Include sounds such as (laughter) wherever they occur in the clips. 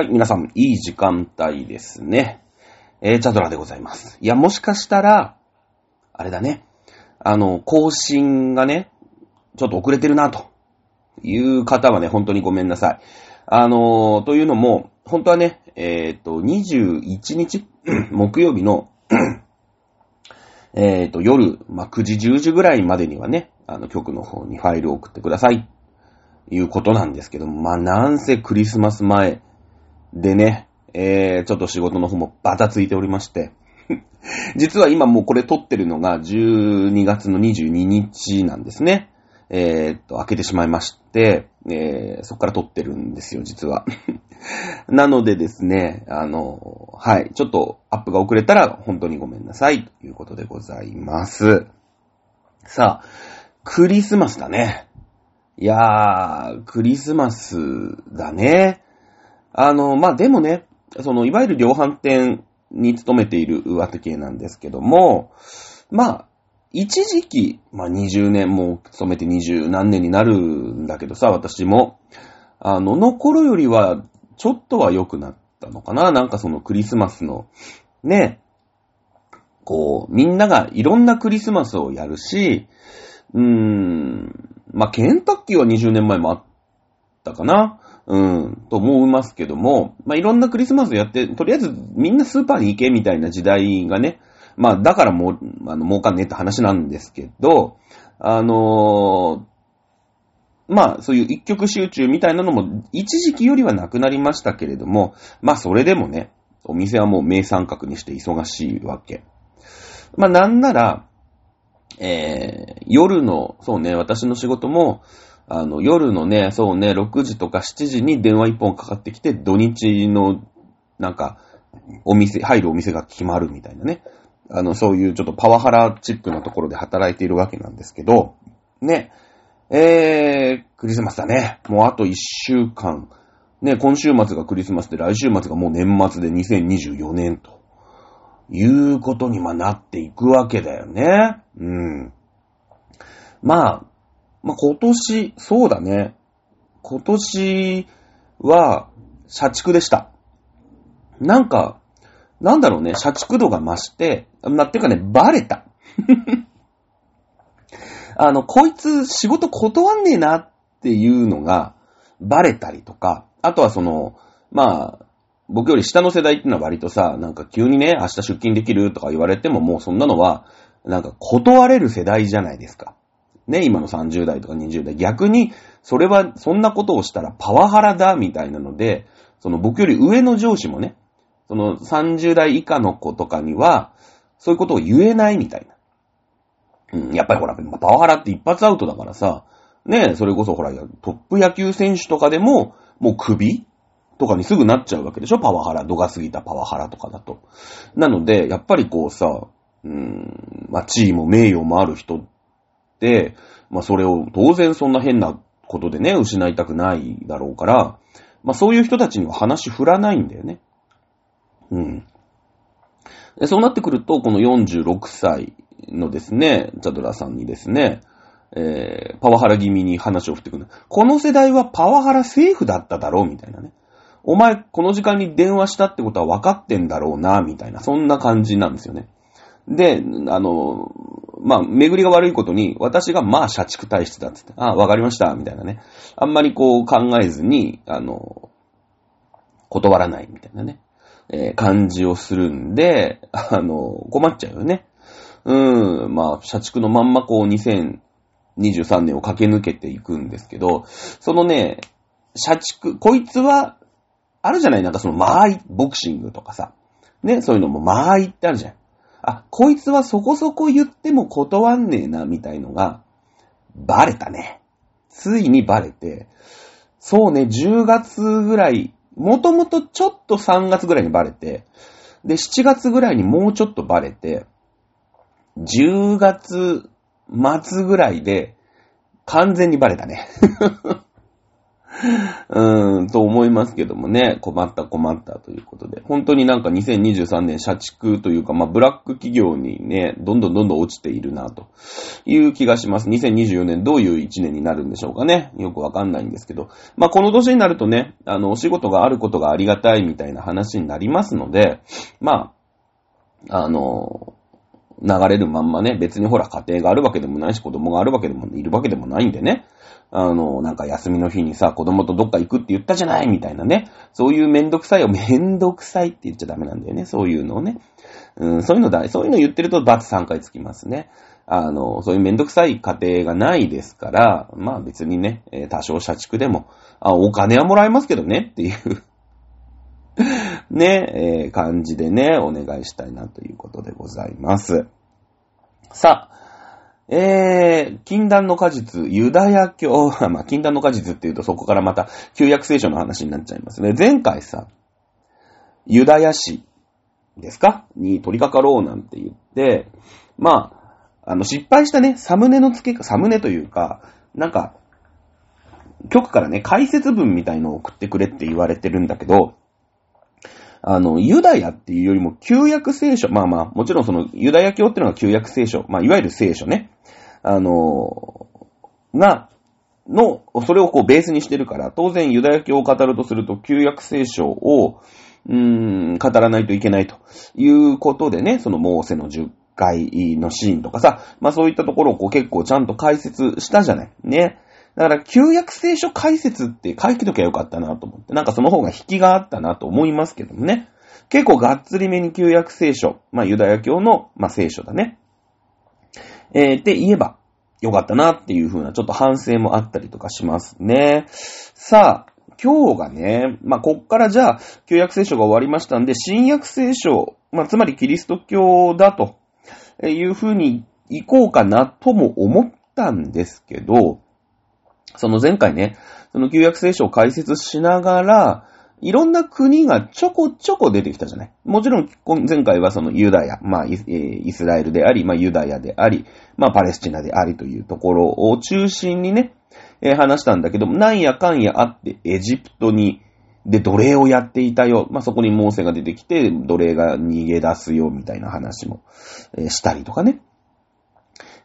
はい、皆さん、いい時間帯ですね。えー、チャドラでございます。いや、もしかしたら、あれだね。あの、更新がね、ちょっと遅れてるな、という方はね、本当にごめんなさい。あのー、というのも、本当はね、えっ、と、21日 (clears throat) 木曜日の (clears throat) えっと、夜、まあ、9時、10時ぐらいまでにはね、あの、局の方にファイルを送ってください。いうことなんですけども、まあ、なんせクリスマス前、でね、えー、ちょっと仕事の方もバタついておりまして、(laughs) 実は今もうこれ撮ってるのが12月の22日なんですね。えー、っと、開けてしまいまして、えー、そこから撮ってるんですよ、実は。(laughs) なのでですね、あの、はい、ちょっとアップが遅れたら本当にごめんなさい、ということでございます。さあ、クリスマスだね。いやー、クリスマスだね。あの、まあ、でもね、その、いわゆる量販店に勤めている上手系なんですけども、まあ、一時期、まあ、20年も勤めて20何年になるんだけどさ、私も、あの、の頃よりは、ちょっとは良くなったのかな。なんかそのクリスマスの、ね、こう、みんながいろんなクリスマスをやるし、うーん、まあ、ケンタッキーは20年前もあったかな。うん、と思いますけども、まあ、いろんなクリスマスやって、とりあえずみんなスーパーに行けみたいな時代がね、まあ、だからもう、あの、儲かんねえって話なんですけど、あのー、まあ、そういう一曲集中みたいなのも、一時期よりはなくなりましたけれども、まあ、それでもね、お店はもう名三角にして忙しいわけ。まあ、なんなら、えー、夜の、そうね、私の仕事も、あの、夜のね、そうね、6時とか7時に電話一本かかってきて、土日の、なんか、お店、入るお店が決まるみたいなね。あの、そういうちょっとパワハラチップなところで働いているわけなんですけど、ね、えー、クリスマスだね。もうあと1週間。ね、今週末がクリスマスで来週末がもう年末で2024年ということにまなっていくわけだよね。うん。まあ、まあ、今年、そうだね。今年は、社畜でした。なんか、なんだろうね、社畜度が増して、なっていうかね、バレた。(laughs) あの、こいつ仕事断んねえなっていうのがバレたりとか、あとはその、まあ、僕より下の世代っていうのは割とさ、なんか急にね、明日出勤できるとか言われてももうそんなのは、なんか断れる世代じゃないですか。ね、今の30代とか20代。逆に、それは、そんなことをしたらパワハラだ、みたいなので、その僕より上の上司もね、その30代以下の子とかには、そういうことを言えないみたいな。うん、やっぱりほら、パワハラって一発アウトだからさ、ね、それこそほら、トップ野球選手とかでも、もう首とかにすぐなっちゃうわけでしょ？パワハラ、度が過ぎたパワハラとかだと。なので、やっぱりこうさ、うーん、まあ、地位も名誉もある人っ、まあそれを当然そんな変なことでね、失いたくないだろうから、まあそういう人たちには話振らないんだよね。うん。でそうなってくると、この46歳のですね、チャドラさんにですね、えー、パワハラ気味に話を振ってくる。この世代はパワハラセーフだっただろうみたいなね。お前、この時間に電話したってことは分かってんだろうな、みたいな、そんな感じなんですよね。で、あの、まあ、巡りが悪いことに、私がまあ社畜体質だっつって、ああ、わかりました、みたいなね。あんまりこう考えずに、あの、断らないみたいなね、えー、感じをするんで、あの、困っちゃうよね。うん、まあ、社畜のまんまこう2023年を駆け抜けていくんですけど、そのね、社畜、こいつは、あるじゃないなんかその間合い、ボクシングとかさ。ね、そういうのも間合いってあるじゃん。あ、こいつはそこそこ言っても断んねえな、みたいのが、バレたね。ついにバレて、そうね、10月ぐらい、もともとちょっと3月ぐらいにバレて、で、7月ぐらいにもうちょっとバレて、10月末ぐらいで完全にバレたね。(laughs) うん、と思いますけどもね、困った困ったということで。本当になんか2023年社畜というか、まあ、ブラック企業にね、どんどんどんどん落ちているな、という気がします。2024年どういう1年になるんでしょうかね。よくわかんないんですけど。まあ、この年になるとね、あの、お仕事があることがありがたいみたいな話になりますので、まあ、あの、流れるまんまね、別にほら家庭があるわけでもないし、子供があるわけでもいるわけでもないんでね、あの、なんか休みの日にさ、子供とどっか行くって言ったじゃないみたいなね。そういうめんどくさいをめんどくさいって言っちゃダメなんだよね。そういうのをね。うん、そういうのだ、そういうの言ってるとバツ3回つきますね。あの、そういうめんどくさい家庭がないですから、まあ別にね、多少社畜でも、あ、お金はもらえますけどねっていうね、えー、感じでね、お願いしたいなということでございます。さあ、えー、禁断の果実、ユダヤ教、まあ、禁断の果実って言うとそこからまた旧約聖書の話になっちゃいますね。前回さ、ユダヤ史ですか？に取り掛かろうなんて言って、まあ、あの、失敗したね、サムネの付け、サムネというか、なんか、局からね、解説文みたいのを送ってくれって言われてるんだけど、あの、ユダヤっていうよりも旧約聖書、まあまあ、もちろんそのユダヤ教っていうのが旧約聖書、まあいわゆる聖書ね。あの、が、の、それをこうベースにしてるから、当然ユダヤ教を語るとすると、旧約聖書を、うーん、語らないといけないということでね、そのモーセの10回のシーンとかさ、まあそういったところをこう結構ちゃんと解説したじゃない。ね。だから、旧約聖書解説って書いてときゃよかったなと思って、なんかその方が引きがあったなと思いますけどもね。結構がっつりめに旧約聖書、まあユダヤ教の、まあ聖書だね。えー、って言えばよかったなっていう風なちょっと反省もあったりとかしますね。さあ、今日がね、まあ、こっからじゃあ、旧約聖書が終わりましたんで、新約聖書、まあ、つまりキリスト教だという風に行こうかなとも思ったんですけど、その前回ね、その旧約聖書を解説しながら、いろんな国がちょこちょこ出てきたじゃない？もちろん、前回はそのユダヤ、まあイ、スラエルであり、まあ、ユダヤであり、まあ、パレスチナでありというところを中心にね、えー、話したんだけども、なんやかんやあってエジプトに、で、奴隷をやっていたよ。まあ、そこにモーセが出てきて、奴隷が逃げ出すよ、みたいな話も、えー、したりとかね。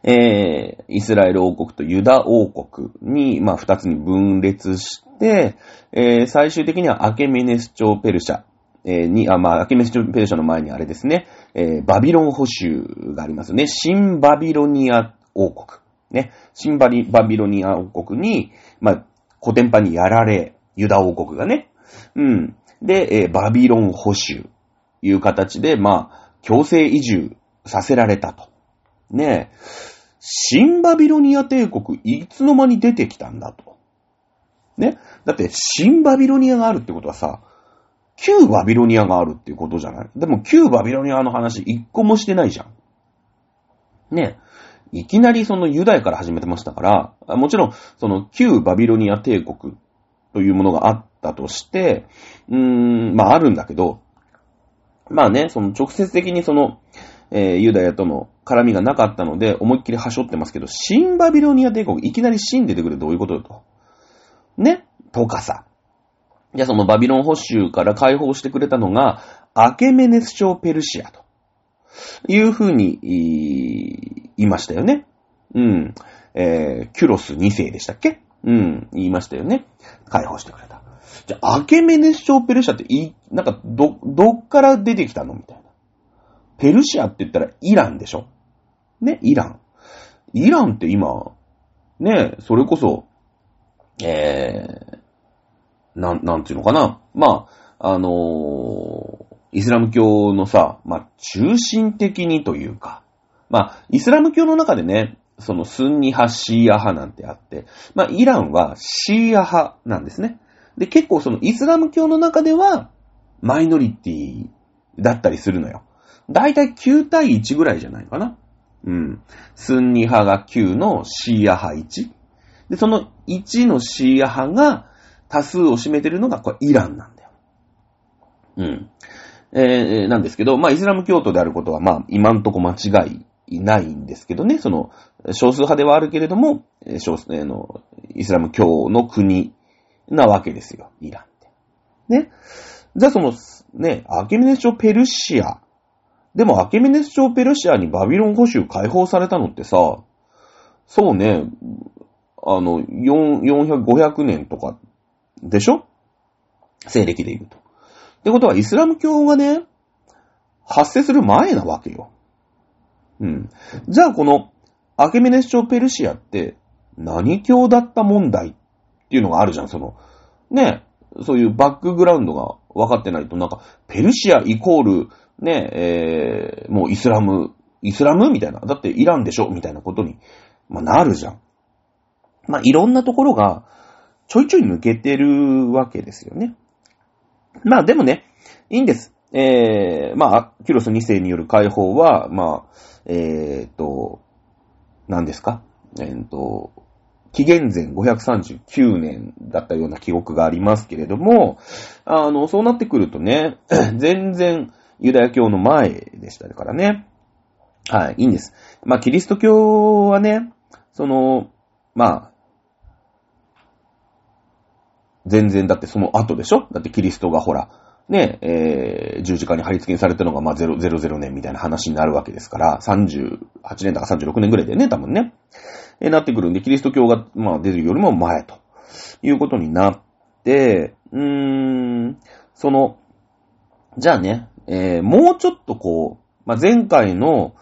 えー、イスラエル王国とユダ王国に、まあ、二つに分裂して、えー、最終的にはアケメネス朝ペルシャ、えー、に、あ、まあ、アケメネス朝ペルシャの前にあれですね、えー、バビロン保守がありますね。新バビロニア王国。ね。新バリバビロニア王国に、まあ、古典版にやられ、ユダ王国がね。うん。で、えー、バビロン保守、いう形で、まあ、強制移住させられたと。ねえ。新バビロニア帝国、いつの間に出てきたんだと。ね。だって、新バビロニアがあるってことはさ、旧バビロニアがあるっていうことじゃない？でも、旧バビロニアの話一個もしてないじゃん。ね。いきなりそのユダヤから始めてましたから、もちろん、その旧バビロニア帝国というものがあったとして、うーん、まああるんだけど、まあね、その直接的にその、えー、ユダヤとの絡みがなかったので、思いっきりはしょってますけど、新バビロニア帝国、いきなり新出てくるどういうことよと。ね？とかさ。じゃあそのバビロン保守から解放してくれたのが、アケメネス朝ペルシアと。いうふうに、言いましたよね。うん。えー、キュロス2世でしたっけ？うん、言いましたよね。解放してくれた。じゃあ、アケメネス朝ペルシアってい、なんか、ど、どっから出てきたの？みたいな。ペルシアって言ったらイランでしょ？ね、イラン。イランって今、ね、それこそ、えー、なん、なんていうのかな？まあ、あのー、イスラム教のさ、まあ、中心的にというか、まあ、イスラム教の中でね、そのスンニ派、シーア派なんてあって、まあ、イランはシーア派なんですね。で、結構そのイスラム教の中では、マイノリティだったりするのよ。だいたい9対1ぐらいじゃないかな。うん。スンニ派が9のシーア派1。で、その1のシーア派が多数を占めてるのがこれイランなんだよ。うん。えー、なんですけど、まあ、イスラム教徒であることは、まあ、今んとこ間違いないんですけどね、その、少数派ではあるけれども、少数、えの、イスラム教の国なわけですよ、イランって。ね。じゃあその、ね、アケメネス朝ペルシア。でもアケメネス朝ペルシアにバビロン保守解放されたのってさ、そうね、あの、4、400、500年とか、でしょ？西暦で言うと。ってことは、イスラム教がね、発生する前なわけよ。うん。じゃあ、この、アケメネス朝ペルシアって、何教だった問題っていうのがあるじゃん、その、ね、そういうバックグラウンドが分かってないと、なんか、ペルシアイコール、ね、えー、もうイスラム、イスラムみたいな。だってイランでしょみたいなことに、まあ、なるじゃん。まあ、いろんなところが、ちょいちょい抜けてるわけですよね。まあ、でもね、いいんです。えー、まあ、キュロス2世による解放は、まあ、えーと、何ですか？えーと、紀元前539年だったような記憶がありますけれども、あの、そうなってくるとね、(clears throat) 全然ユダヤ教の前でしたからね。はい、いいんです。まあ、キリスト教はね、その、まあ、全然だってその後でしょ？だってキリストがほら、ね、えー、十字架に貼り付けにされたのが、まあ、000年みたいな話になるわけですから、38年だか36年ぐらいでね、多分ね。えー、なってくるんで、キリスト教が、まあ、出るよりも前と、いうことになって、うーん、その、じゃあね、えー、もうちょっとこう、まあ、前回の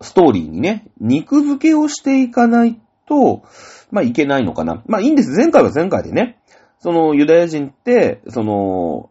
ストーリーにね、肉付けをしていかないと、まあ、いけないのかな。まあ、いいんです。前回は前回でね、そのユダヤ人って、その、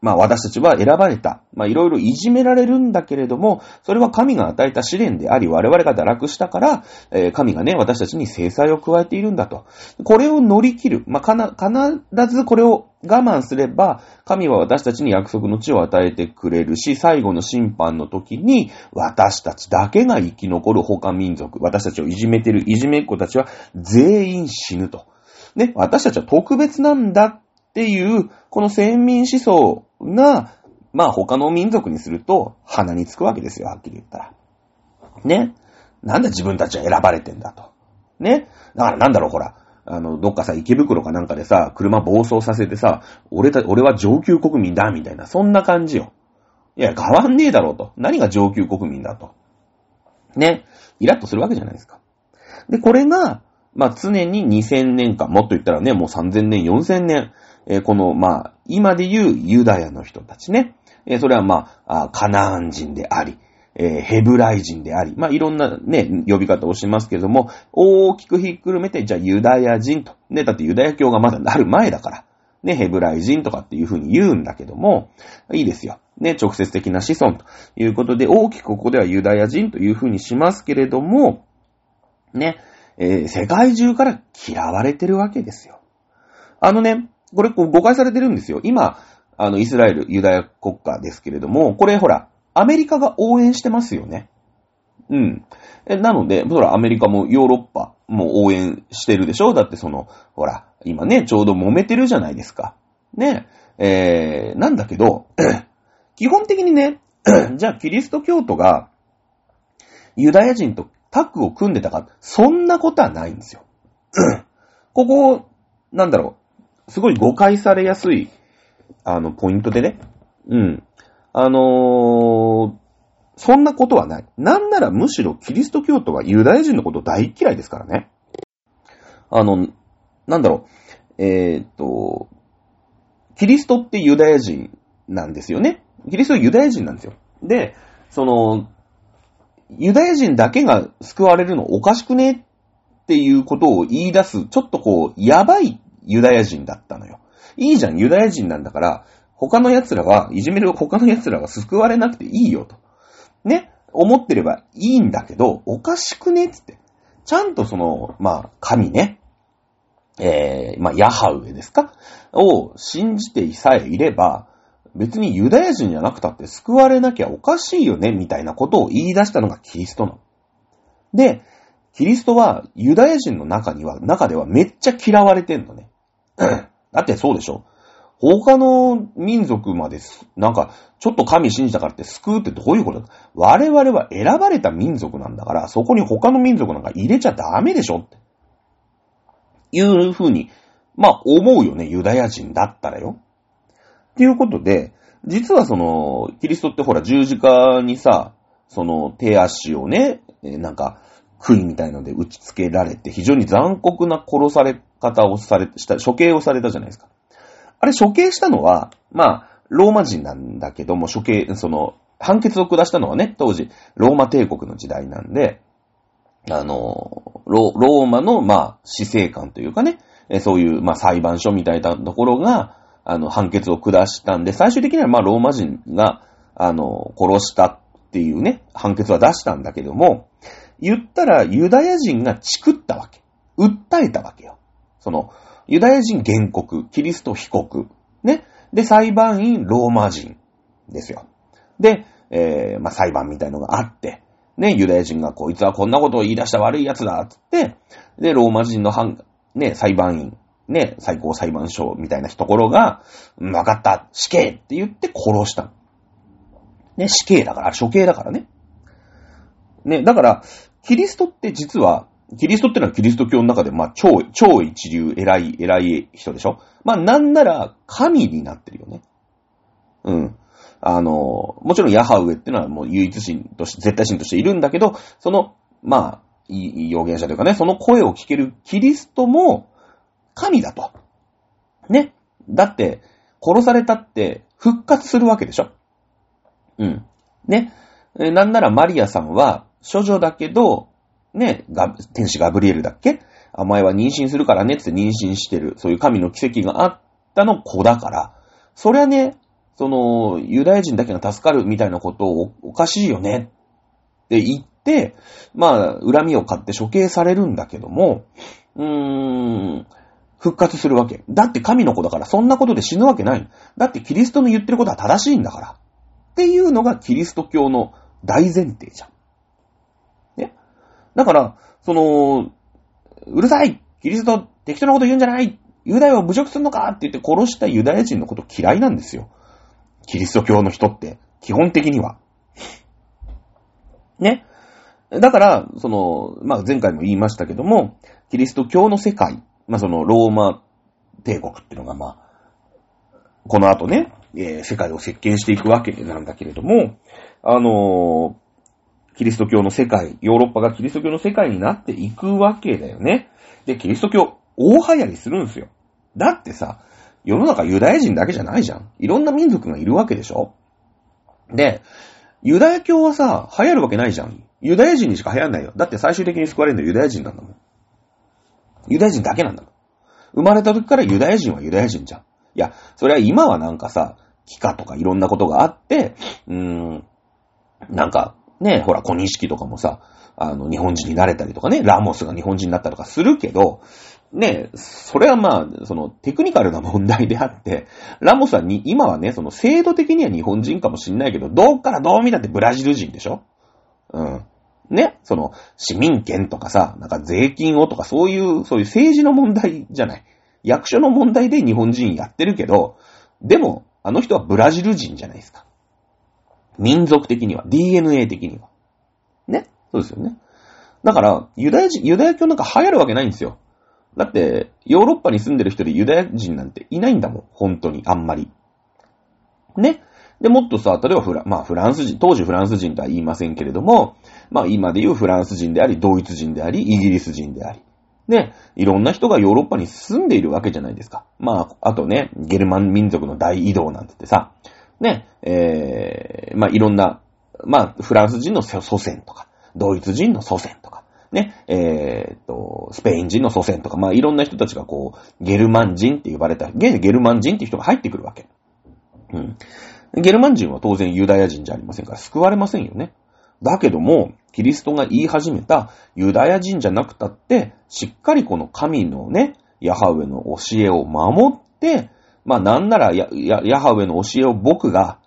まあ私たちは選ばれた。まあいろいろいじめられるんだけれども、それは神が与えた試練であり、我々が堕落したから、えー、神がね、私たちに制裁を加えているんだと。これを乗り切る。まあかな、必ずこれを我慢すれば、神は私たちに約束の地を与えてくれるし、最後の審判の時に、私たちだけが生き残る他民族、私たちをいじめてるいじめっ子たちは全員死ぬと。ね、私たちは特別なんだっていう、この先民思想が、まあ他の民族にすると鼻につくわけですよ、はっきり言ったら。ね。なんで自分たちは選ばれてんだと。ね。だからなんだろう、ほら。あの、どっかさ、池袋かなんかでさ、車暴走させてさ、俺た、俺は上級国民だ、みたいな、そんな感じよ。いや、変わんねえだろうと。何が上級国民だと。ね。イラッとするわけじゃないですか。で、これが、まあ、常に2000年間、もっと言ったらね、もう3000年、4000年、え、この、まあ、今で言うユダヤの人たちね。え、それはまあ、カナーン人であり、え、ヘブライ人であり、まあ、いろんなね、呼び方をしますけれども、大きくひっくるめて、じゃあユダヤ人と。ね、だってユダヤ教がまだなる前だから。ね、ヘブライ人とかっていうふうに言うんだけども、いいですよ。ね、直接的な子孫ということで、大きくここではユダヤ人というふうにしますけれども、ね、えー、世界中から嫌われてるわけですよ。あのね、これこう誤解されてるんですよ。今、あの、イスラエル、ユダヤ国家ですけれども、これほら、アメリカが応援してますよね。うん。なので、ほら、アメリカもヨーロッパも応援してるでしょ？だってその、ほら、今ね、ちょうど揉めてるじゃないですか。ね。えー、なんだけど、(clears throat) 基本的にね、(clears throat) じゃあキリスト教徒が、ユダヤ人とタッグを組んでたか、そんなことはないんですよ。(clears throat) ここ、なんだろう、すごい誤解されやすい、あの、ポイントでね。うん。あのー、そんなことはない。なんならむしろキリスト教徒はユダヤ人のこと大嫌いですからね。あの、なんだろう、えー、っと、キリストってユダヤ人なんですよね。キリストはユダヤ人なんですよ。で、その、ユダヤ人だけが救われるのおかしくねっていうことを言い出す、ちょっとこう、やばいユダヤ人だったのよ。いいじゃん、ユダヤ人なんだから、他の奴らは、いじめる他の奴らは救われなくていいよと。ね、思ってればいいんだけど、おかしくねつって。ちゃんとその、まあ、神ね、えー、まあ、ヤハウエですか？を信じてさえいれば、別にユダヤ人じゃなくたって救われなきゃおかしいよね、みたいなことを言い出したのがキリストの。で、キリストはユダヤ人の中には、中ではめっちゃ嫌われてんのね。(clears throat) だってそうでしょ？他の民族まですなんか、ちょっと神信じたからって救うってどういうこと？だ我々は選ばれた民族なんだから、そこに他の民族なんか入れちゃダメでしょって。いうふうにまあ、思うよね、ユダヤ人だったらよ。っていうことで、実はその、キリストってほら、十字架にさ、その、手足をね、なんか、杭みたいので打ち付けられて、非常に残酷な殺され方をされ、した、処刑をされたじゃないですか。あれ、処刑したのは、まあ、ローマ人なんだけども、処刑、その、判決を下したのはね、当時、ローマ帝国の時代なんで、あの、ローマの、まあ、死生観というかね、そういう、まあ、裁判所みたいなところが、あの、判決を下したんで、最終的には、まあ、ローマ人が、あの、殺したっていうね、判決は出したんだけども、言ったら、ユダヤ人がチクったわけ。訴えたわけよ。その、ユダヤ人原告、キリスト被告、ね。で、裁判員、ローマ人ですよ。で、えー、まあ、裁判みたいのがあって、ね、ユダヤ人がこいつはこんなことを言い出した悪い奴だ、つって、で、ローマ人の判、ね、裁判員、ね、最高裁判所みたいなところが、わかった、死刑って言って殺した。ね、死刑だから、処刑だからね。ね、だから、キリストって実は、キリストってのはキリスト教の中で、まあ、超、超一流、偉い、偉い人でしょ？まあ、なんなら、神になってるよね。うん。あの、もちろんヤハウエってのはもう唯一神として、絶対神としているんだけど、その、まあ、預言者というかね、その声を聞けるキリストも、神だと。ね。だって、殺されたって復活するわけでしょ？うん。ね。なんならマリアさんは、処女だけど、ね、が天使ガブリエルだっけ？お前は妊娠するからねって妊娠してる。そういう神の奇跡があったの子だから。そりゃね、その、ユダヤ人だけが助かるみたいなことをおかしいよねって言って、まあ、恨みを買って処刑されるんだけども、うーん、復活するわけ。だって神の子だからそんなことで死ぬわけない。だってキリストの言ってることは正しいんだから。っていうのがキリスト教の大前提じゃん。だから、その、うるさいキリスト適当なこと言うんじゃないユダヤを侮辱するのかって言って殺したユダヤ人のこと嫌いなんですよ。キリスト教の人って、基本的には。ね。だから、その、まあ、前回も言いましたけども、キリスト教の世界まあ、その、ローマ帝国っていうのが、まあ、この後ね、えー、世界を席巻していくわけなんだけれども、あの、キリスト教の世界、ヨーロッパがキリスト教の世界になっていくわけだよね。で、キリスト教、大流行りするんですよ。だってさ、世の中ユダヤ人だけじゃないじゃん。いろんな民族がいるわけでしょで、ユダヤ教はさ、流行るわけないじゃん。ユダヤ人にしか流行んないよ。だって最終的に救われるのはユダヤ人なんだもん。ユダヤ人だけなんだもん。生まれた時からユダヤ人はユダヤ人じゃん。いや、それは今はなんかさ、帰化とかいろんなことがあって、うーん、なんか、ね、ほら、小錦とかもさ、あの、日本人になれたりとかね、ラモスが日本人になったとかするけど、ね、それはまあ、そのテクニカルな問題であって、ラモスはに、今はね、その制度的には日本人かもしんないけど、どっからどう見たってブラジル人でしょ？うん。ね、その、市民権とかさ、なんか税金をとかそういう、そういう政治の問題じゃない。役所の問題で日本人やってるけど、でも、あの人はブラジル人じゃないですか。民族的には、DNA 的には。ね？そうですよね。だから、ユダヤ人、ユダヤ教なんか流行るわけないんですよ。だって、ヨーロッパに住んでる人でユダヤ人なんていないんだもん。本当に、あんまり。ね？で、もっとさ、例えばフラ、まあフランス人、当時フランス人とは言いませんけれども、まあ今で言うフランス人であり、ドイツ人であり、イギリス人であり。で、いろんな人がヨーロッパに住んでいるわけじゃないですか。まあ、あとね、ゲルマン民族の大移動なんてってさ、ね、えー、まあいろんな、まあフランス人の祖先とか、ドイツ人の祖先とか、ね、えー、っと、スペイン人の祖先とか、まあいろんな人たちがこう、ゲルマン人って呼ばれた、現ゲルマン人って人が入ってくるわけ。うん。ゲルマン人は当然ユダヤ人じゃありませんから救われませんよね。だけども、キリストが言い始めたユダヤ人じゃなくたって、しっかりこの神のね、ヤハウェの教えを守って、まあなんならヤヤハウェの教えを僕が、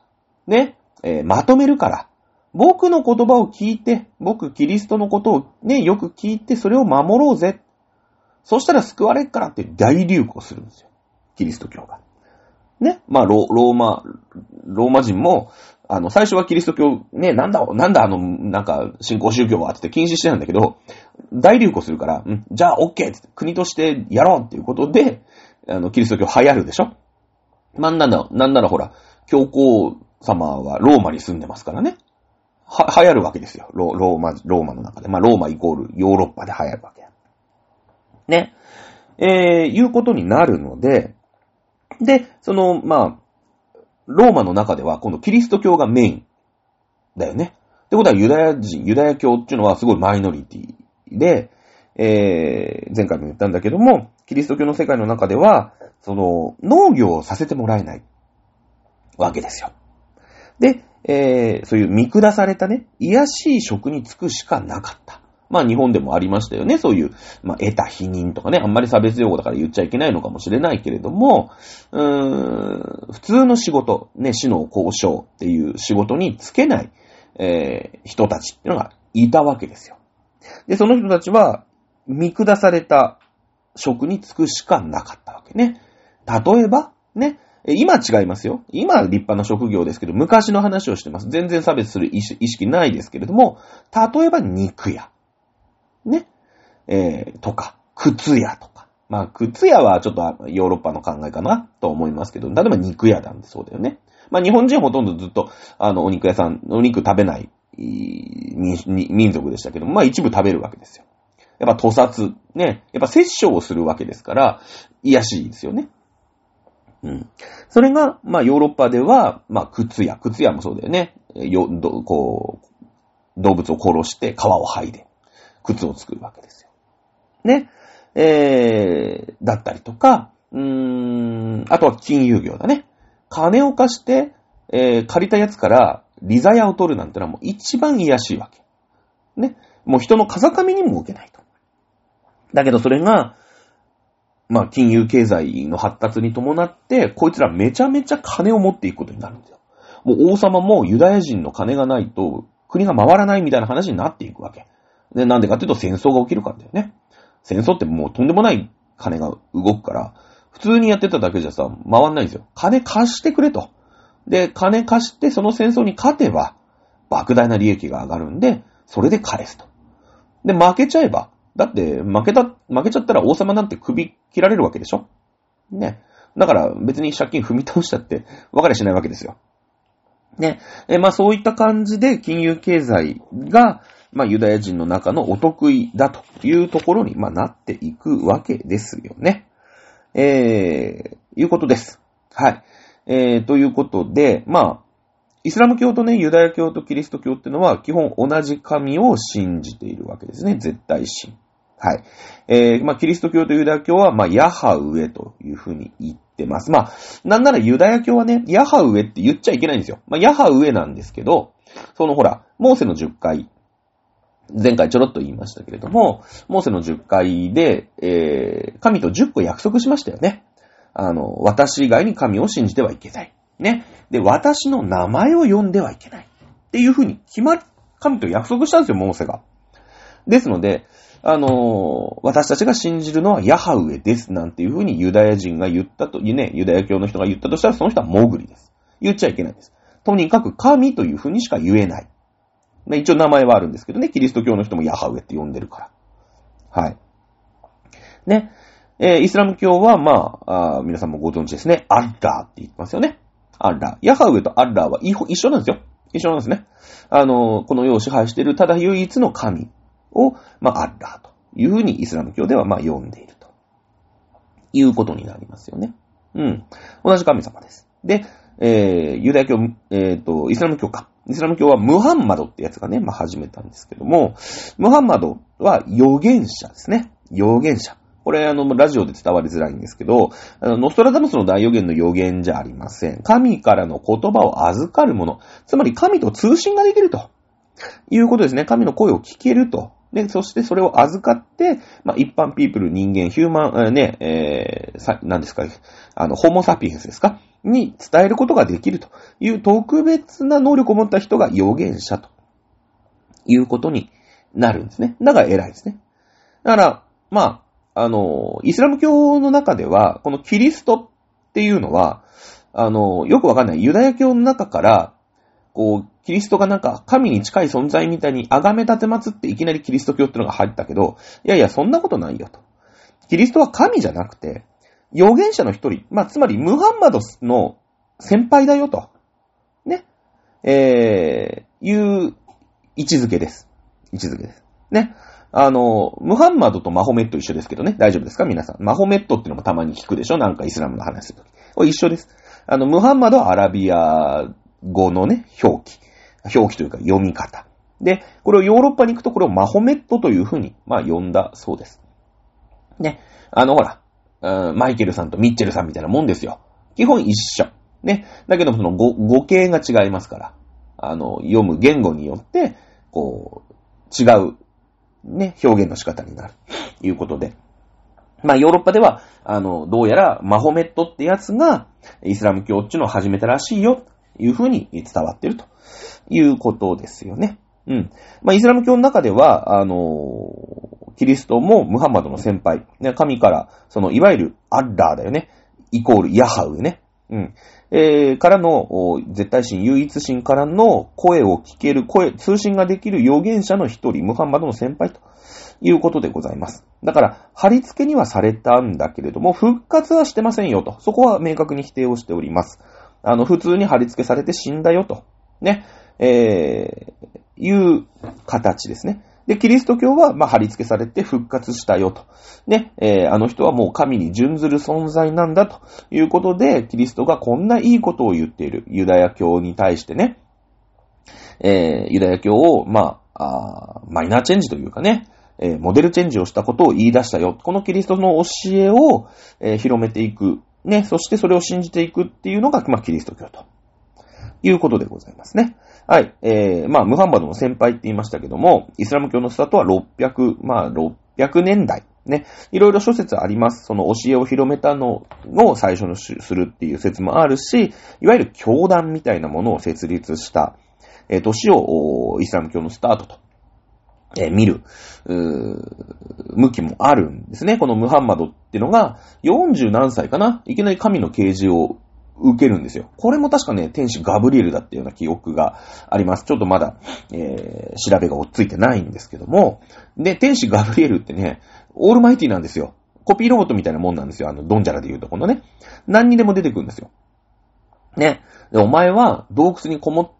ね、えー、まとめるから、僕の言葉を聞いて、僕キリストのことをね、よく聞いてそれを守ろうぜ。そしたら救われっからって大流行するんですよ。キリスト教が。ね。まあ、ロローマ、ローマ人も、あの、最初はキリスト教、ね、なんだ、なんだあの、なんか、信仰宗教はって禁止してたんだけど、大流行するから、うん、じゃあ OK! って国としてやろうっていうことで、あの、キリスト教流行るでしょなんなら、なんならほら、教皇様はローマに住んでますからね。は、流行るわけですよ。ロローマ、ローマの中で。まあ、ローマイコールヨーロッパで流行るわけ。ね。えー、いうことになるので、で、その、まあ、ローマの中では、今度キリスト教がメインだよね。ってことはユダヤ人、ユダヤ教っていうのはすごいマイノリティで、えー、前回も言ったんだけども、キリスト教の世界の中では、その、農業をさせてもらえないわけですよ。で、えー、そういう見下されたね、癒しい職に就くしかなかった。まあ日本でもありましたよね。そういう、まあ得た否認とかね、あんまり差別用語だから言っちゃいけないのかもしれないけれども、うーん、普通の仕事、ね、死の交渉っていう仕事に就けない、えー、人たちっていうのがいたわけですよ。で、その人たちは、見下された職に就くしかなかったわけね。例えば、ね、今違いますよ。今立派な職業ですけど、昔の話をしてます。全然差別する意識ないですけれども、例えば肉屋。ね。えー、とか、靴屋とか。まあ、靴屋はちょっとヨーロッパの考えかなと思いますけど、例えば肉屋なんでそうだよね。まあ、日本人ほとんどずっと、あの、お肉屋さん、お肉食べない民族でしたけどもまあ一部食べるわけですよ。やっぱ屠殺、ね、やっぱ殺生をするわけですから、癒しいですよね。うん。それが、まあヨーロッパでは、まあ靴屋、靴屋もそうだよね。よ、ど、こう、動物を殺して皮を剥いで、靴を作るわけですよ。ね。えー、だったりとか、うーん、あとは金融業だね。金を貸して、えー、借りたやつからリザヤを取るなんてのはもう一番癒しいわけ。ね。もう人の風上にも受けないと。だけどそれが、まあ金融経済の発達に伴って、こいつらめちゃめちゃ金を持っていくことになるんですよ。もう王様もユダヤ人の金がないと国が回らないみたいな話になっていくわけ。で、なんでかっていうと戦争が起きるからだよね。戦争ってもうとんでもない金が動くから、普通にやってただけじゃさ、回んないんですよ。金貸してくれと。で、金貸してその戦争に勝てば、莫大な利益が上がるんで、それで返すと。で、負けちゃえば、だって負けた、負けちゃったら王様なんて首切られるわけでしょ？ね。だから別に借金踏み倒したって分かりゃしないわけですよ。ね。え、まあそういった感じで金融経済が、まあユダヤ人の中のお得意だというところに、まあなっていくわけですよね。えー、いうことです。はい。えー、ということで、まあ、イスラム教とね、ユダヤ教とキリスト教っていうのは、基本同じ神を信じているわけですね。絶対神。はい。えー、まあ、キリスト教とユダヤ教は、まあ、ヤハウエというふうに言ってます。まあ、なんならユダヤ教はね、ヤハウエって言っちゃいけないんですよ。まあ、ヤハウエなんですけど、そのほら、モーセの10回、前回ちょろっと言いましたけれども、モーセの10回で、えー、神と10個約束しましたよね。あの、私以外に神を信じてはいけない。ね。で、私の名前を呼んではいけない。っていうふうに決まり、神と約束したんですよ、モーセが。ですので、あの私たちが信じるのはヤハウエです。なんていうふうにユダヤ人が言ったと、ね、ユダヤ教の人が言ったとしたら、その人はモグリです。言っちゃいけないです。とにかく神というふうにしか言えない。一応名前はあるんですけどね、キリスト教の人もヤハウエって呼んでるから。はい。ね。えー、イスラム教は、まあ、あ皆さんもご存知ですね。アッラーって言ってますよね。アッラー。ヤハウエとアッラーは一緒なんですよ。一緒なんですね。あの、この世を支配しているただ唯一の神を、まあ、アッラーというふうにイスラム教では、まあ、呼んでいると。いうことになりますよね。うん。同じ神様です。で、えー、ユダヤ教、えっ、ー、と、イスラム教か。イスラム教はムハンマドってやつがね、まあ、始めたんですけども、ムハンマドは預言者ですね。預言者。これ、あの、ラジオで伝わりづらいんですけど、あの、ノストラダムスの大予言の予言じゃありません。神からの言葉を預かるもの。つまり神と通信ができると。いうことですね。神の声を聞けると。で、そしてそれを預かって、まあ、一般ピープル、人間、ヒューマン、ね、えー、さ、何ですか、あの、ホモサピエンスですか？に伝えることができるという特別な能力を持った人が預言者ということになるんですね。だから偉いですね。だから、まあ、あの、イスラム教の中では、このキリストっていうのは、あの、よくわかんない。ユダヤ教の中から、こう、キリストがなんか神に近い存在みたいに崇め立て祭っていきなりキリスト教ってのが入ったけど、いやいや、そんなことないよと。キリストは神じゃなくて、預言者の一人、まあ、つまりムハンマドの先輩だよと。ね。えー、いう位置づけです。位置づけです。ね。あの、ムハンマドとマホメット一緒ですけどね。大丈夫ですか？皆さん。マホメットってのもたまに聞くでしょ？なんかイスラムの話するとき。これ一緒です。あの、ムハンマドはアラビア語のね、表記。表記というか読み方。で、これをヨーロッパに行くとこれをマホメットというふうに、まあ呼んだそうです。ね。あの、ほら、うん、マイケルさんとミッチェルさんみたいなもんですよ。基本一緒。ね。だけど、その語、語形が違いますから。あの、読む言語によって、こう、違うね、表現の仕方になる。いうことで。まあ、ヨーロッパでは、あの、どうやら、マホメットってやつが、イスラム教っていうのを始めたらしいよ、いうふうに伝わっているということですよね。うん。まあ、イスラム教の中では、あのキリストもムハンマドの先輩、ね、神から、その、いわゆるアッラーだよね。イコールヤハウね。うん。えー、からの、絶対神、唯一神からの声を聞ける、声、通信ができる預言者の一人、ムハンマドの先輩ということでございます。だから、貼り付けにはされたんだけれども、復活はしてませんよと。そこは明確に否定をしております。あの、普通に貼り付けされて死んだよと。ね。えー、いう形ですね。で、キリスト教は、まあ、貼り付けされて復活したよと。ね、えー、あの人はもう神に準ずる存在なんだということで、キリストがこんないいことを言っている。ユダヤ教に対してね、えー、ユダヤ教を、まあ、あマイナーチェンジというかね、えー、モデルチェンジをしたことを言い出したよ。このキリストの教えを、えー、広めていく。ね、そしてそれを信じていくっていうのが、まあ、キリスト教ということでございますね。はい。えー、まあ、ムハンマドの先輩って言いましたけども、イスラム教のスタートは600、まあ、600年代。ね。いろいろ諸説あります。その教えを広めたのを最初のするっていう説もあるし、いわゆる教団みたいなものを設立した、えー、年をイスラム教のスタートと、えー、見る、向きもあるんですね。このムハンマドってのが、40何歳かな？いきなり神の啓示を受けるんですよ。これも確かね、天使ガブリエルだったような記憶があります。ちょっとまだ、えー、調べが追っついてないんですけども。で、天使ガブリエルってね、オールマイティなんですよ。コピーロボットみたいなもんなんですよ。あの、ドンジャラで言うとこのね。何にでも出てくるんですよ。ね。で、お前は洞窟にこも、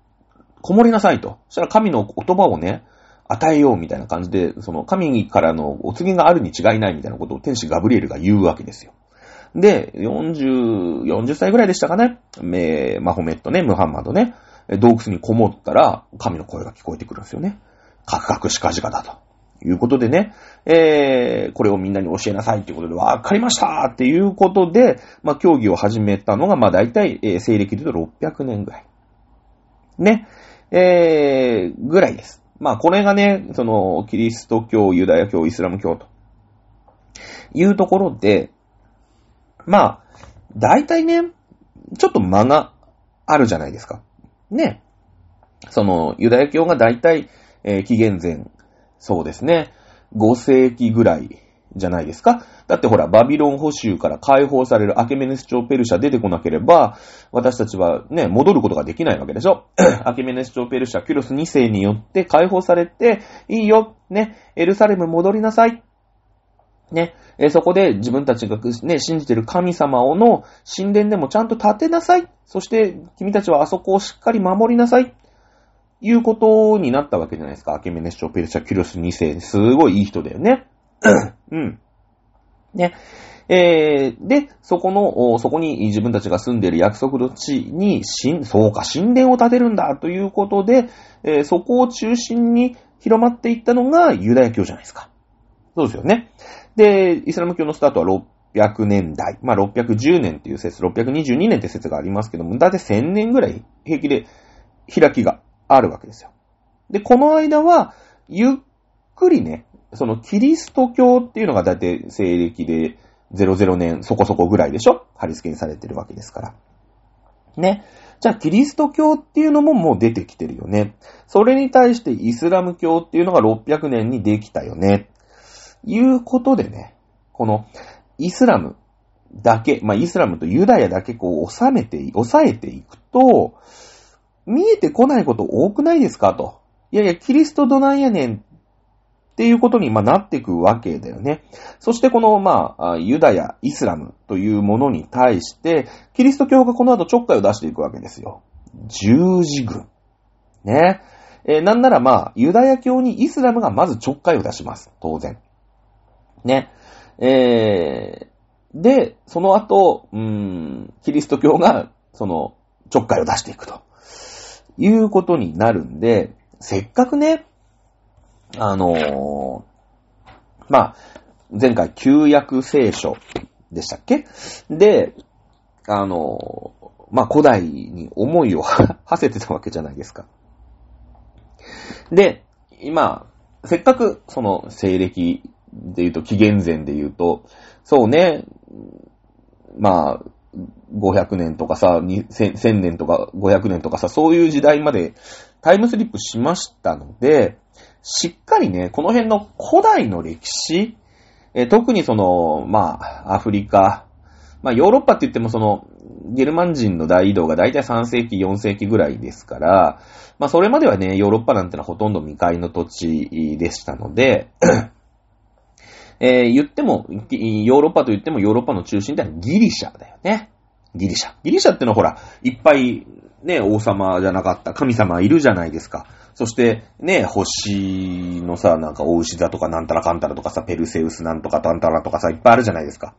こもりなさいと。そしたら神の言葉をね、与えようみたいな感じで、その神からのお告げがあるに違いないみたいなことを天使ガブリエルが言うわけですよ。で、40、40歳ぐらいでしたかね。メマホメットね、ムハンマドね。洞窟にこもったら、神の声が聞こえてくるんですよね。カクカクシカジカだと。いうことでね、えー、これをみんなに教えなさいっていうことで、わかりましたっていうことで、まあ、競技を始めたのが、まあ、大体、えー、西暦で言うと600年ぐらい。ね。えー、ぐらいです。まあ、これがね、その、キリスト教、ユダヤ教、イスラム教というところで、まあ、大体ね、ちょっと間があるじゃないですか。ね。その、ユダヤ教が大体、えー、紀元前、そうですね、5世紀ぐらいじゃないですか。だってほら、バビロン保守から解放されるアケメネス朝ペルシャ出てこなければ、私たちはね、戻ることができないわけでしょ。(clears throat) アケメネス朝ペルシャ、キュロス2世によって解放されて、いいよ、ね、エルサレム戻りなさい。ね、えそこで自分たちがね、信じてる神様をの神殿でもちゃんと建てなさい。そして君たちはあそこをしっかり守りなさい。いうことになったわけじゃないですか。アケメネス朝ペルシャ、キュロス2世。すごいいい人だよね。うん。ね。えー、で、そこの、そこに自分たちが住んでいる約束の地に、しそうか、神殿を建てるんだということで、えー、そこを中心に広まっていったのがユダヤ教じゃないですか。そうですよね。で、イスラム教のスタートは600年代。まあ、610年っていう説、622年って説がありますけども、だいたい1000年ぐらい平気で開きがあるわけですよ。で、この間は、ゆっくりね、そのキリスト教っていうのがだいたい西暦で00年そこそこぐらいでしょ？貼り付けにされてるわけですから。ね。じゃあ、キリスト教っていうのももう出てきてるよね。それに対してイスラム教っていうのが600年にできたよね。いうことでね、このイスラムだけ、まあ、イスラムとユダヤだけこう収めて、抑えていくと、見えてこないこと多くないですかと。いやいや、キリストどないやねんっていうことに、ま、なっていくわけだよね。そしてこの、まあ、ユダヤ、イスラムというものに対して、キリスト教がこの後ちょっかいを出していくわけですよ。十字軍。ね。えー、なんならまあ、ユダヤ教にイスラムがまずちょっかいを出します。当然。ね。えー、で、その後、うーん、キリスト教が、その、ちょっかいを出していくと。いうことになるんで、せっかくね、あのー、まあ、前回旧約聖書でしたっけ？で、あのー、まあ、古代に思いを (laughs) 馳せてたわけじゃないですか。で、今、せっかくその西暦で言うと、紀元前で言うと、そうね、まあ、500年とかさ、1000年とか500年とかさ、そういう時代までタイムスリップしましたので、しっかりね、この辺の古代の歴史、え特にその、まあ、アフリカ、まあ、ヨーロッパって言ってもその、ゲルマン人の大移動が大体3世紀、4世紀ぐらいですから、まあ、それまではね、ヨーロッパなんてのはほとんど未開の土地でしたので、えー、言っても、ヨーロッパと言ってもヨーロッパの中心ってのはギリシャだよね。ギリシャ。ギリシャってのはほら、いっぱいね、王様じゃなかった神様いるじゃないですか。そして、ね、星のさ、なんか、大牛座とかなんたらかんたらとかさ、ペルセウスなんとかタンタラとかさ、いっぱいあるじゃないですか。